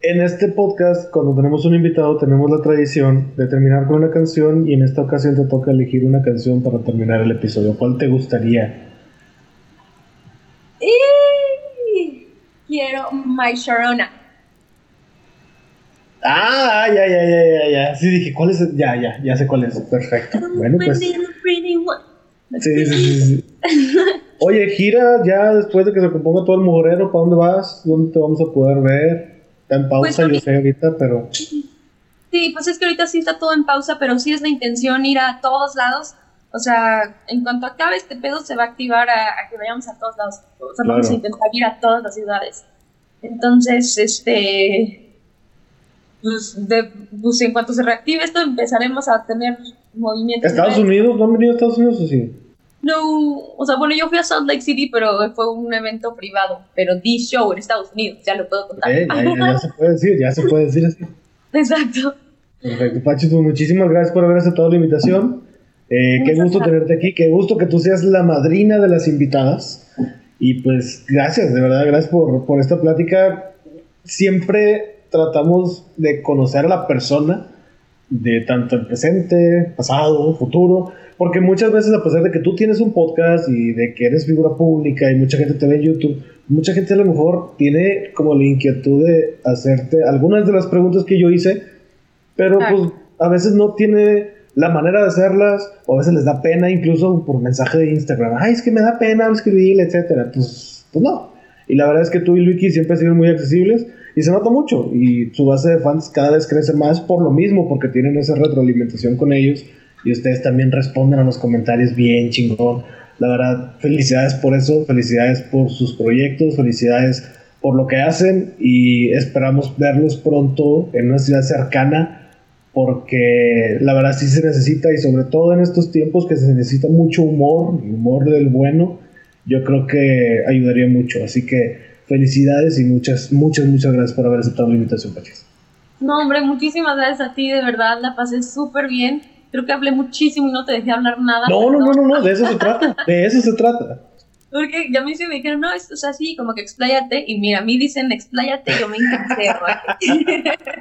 En este podcast, cuando tenemos un invitado, tenemos la tradición de terminar con una canción y en esta ocasión te toca elegir una canción para terminar el episodio. ¿Cuál te gustaría? Quiero My Sharona. Ah, ya, ya, ya, ya, ya. Sí, dije, ¿cuál es? Ya, ya, ya sé cuál es. Perfecto. Bueno, pues. Sí, sí, sí, Oye, gira ya después de que se componga todo el mugorero, ¿para dónde vas? ¿Dónde te vamos a poder ver? Está en pausa, pues, yo sé ahorita, pero. Sí, pues es que ahorita sí está todo en pausa, pero sí es la intención ir a todos lados. O sea, en cuanto acabe este pedo, se va a activar a, que vayamos a todos lados. O sea, vamos a intentar ir a todas las ciudades. Entonces, este. Pues, pues, en cuanto se reactive esto, empezaremos a tener movimientos. ¿Estados Unidos? ¿No han venido a Estados Unidos o sí? No, o sea, bueno, yo fui a Salt Lake City, pero fue un evento privado. Pero di show en Estados Unidos, ya lo puedo contar. ya, ya, se puede decir, ya se puede decir así. Exacto. Perfecto, Pachi, pues muchísimas gracias por haber aceptado la invitación. Eh, qué gusto tenerte aquí, qué gusto que tú seas la madrina de las invitadas. Y pues gracias, de verdad, gracias por, por esta plática. Siempre tratamos de conocer a la persona, de tanto el presente, pasado, futuro, porque muchas veces a pesar de que tú tienes un podcast y de que eres figura pública y mucha gente te ve en YouTube, mucha gente a lo mejor tiene como la inquietud de hacerte algunas de las preguntas que yo hice, pero pues a veces no tiene la manera de hacerlas, o a veces les da pena incluso por mensaje de Instagram, ay, es que me da pena escribir, etcétera. Pues, pues no. Y la verdad es que tú y Luiki siempre han sido muy accesibles y se nota mucho. Y su base de fans cada vez crece más por lo mismo, porque tienen esa retroalimentación con ellos y ustedes también responden a los comentarios bien chingón. La verdad, felicidades por eso, felicidades por sus proyectos, felicidades por lo que hacen y esperamos verlos pronto en una ciudad cercana porque la verdad sí se necesita y sobre todo en estos tiempos que se necesita mucho humor, humor del bueno, yo creo que ayudaría mucho. Así que felicidades y muchas, muchas, muchas gracias por haber aceptado la invitación, Pachis. No, hombre, muchísimas gracias a ti, de verdad, la pasé súper bien. Creo que hablé muchísimo y no te dejé hablar nada. No, no, no, no, no, de eso se trata, de eso se trata. Porque ya a mí se me dijeron, no, esto es así, como que expláyate, y mira, a mí dicen expláyate, yo me intenté.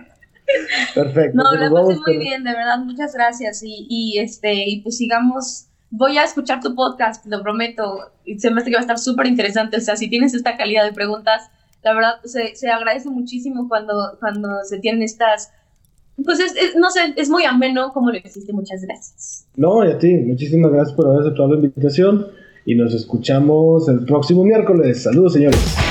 Perfecto. No, lo pasé muy bien, de verdad, muchas gracias. Y, y, este, y pues sigamos. Voy a escuchar tu podcast, lo prometo. Y se me hace que va a estar súper interesante. O sea, si tienes esta calidad de preguntas, la verdad se, se agradece muchísimo cuando, cuando se tienen estas pues es, no sé, es muy ameno como lo hiciste. Muchas gracias. No, y a ti, muchísimas gracias por haber aceptado la invitación y nos escuchamos el próximo miércoles. Saludos, señores.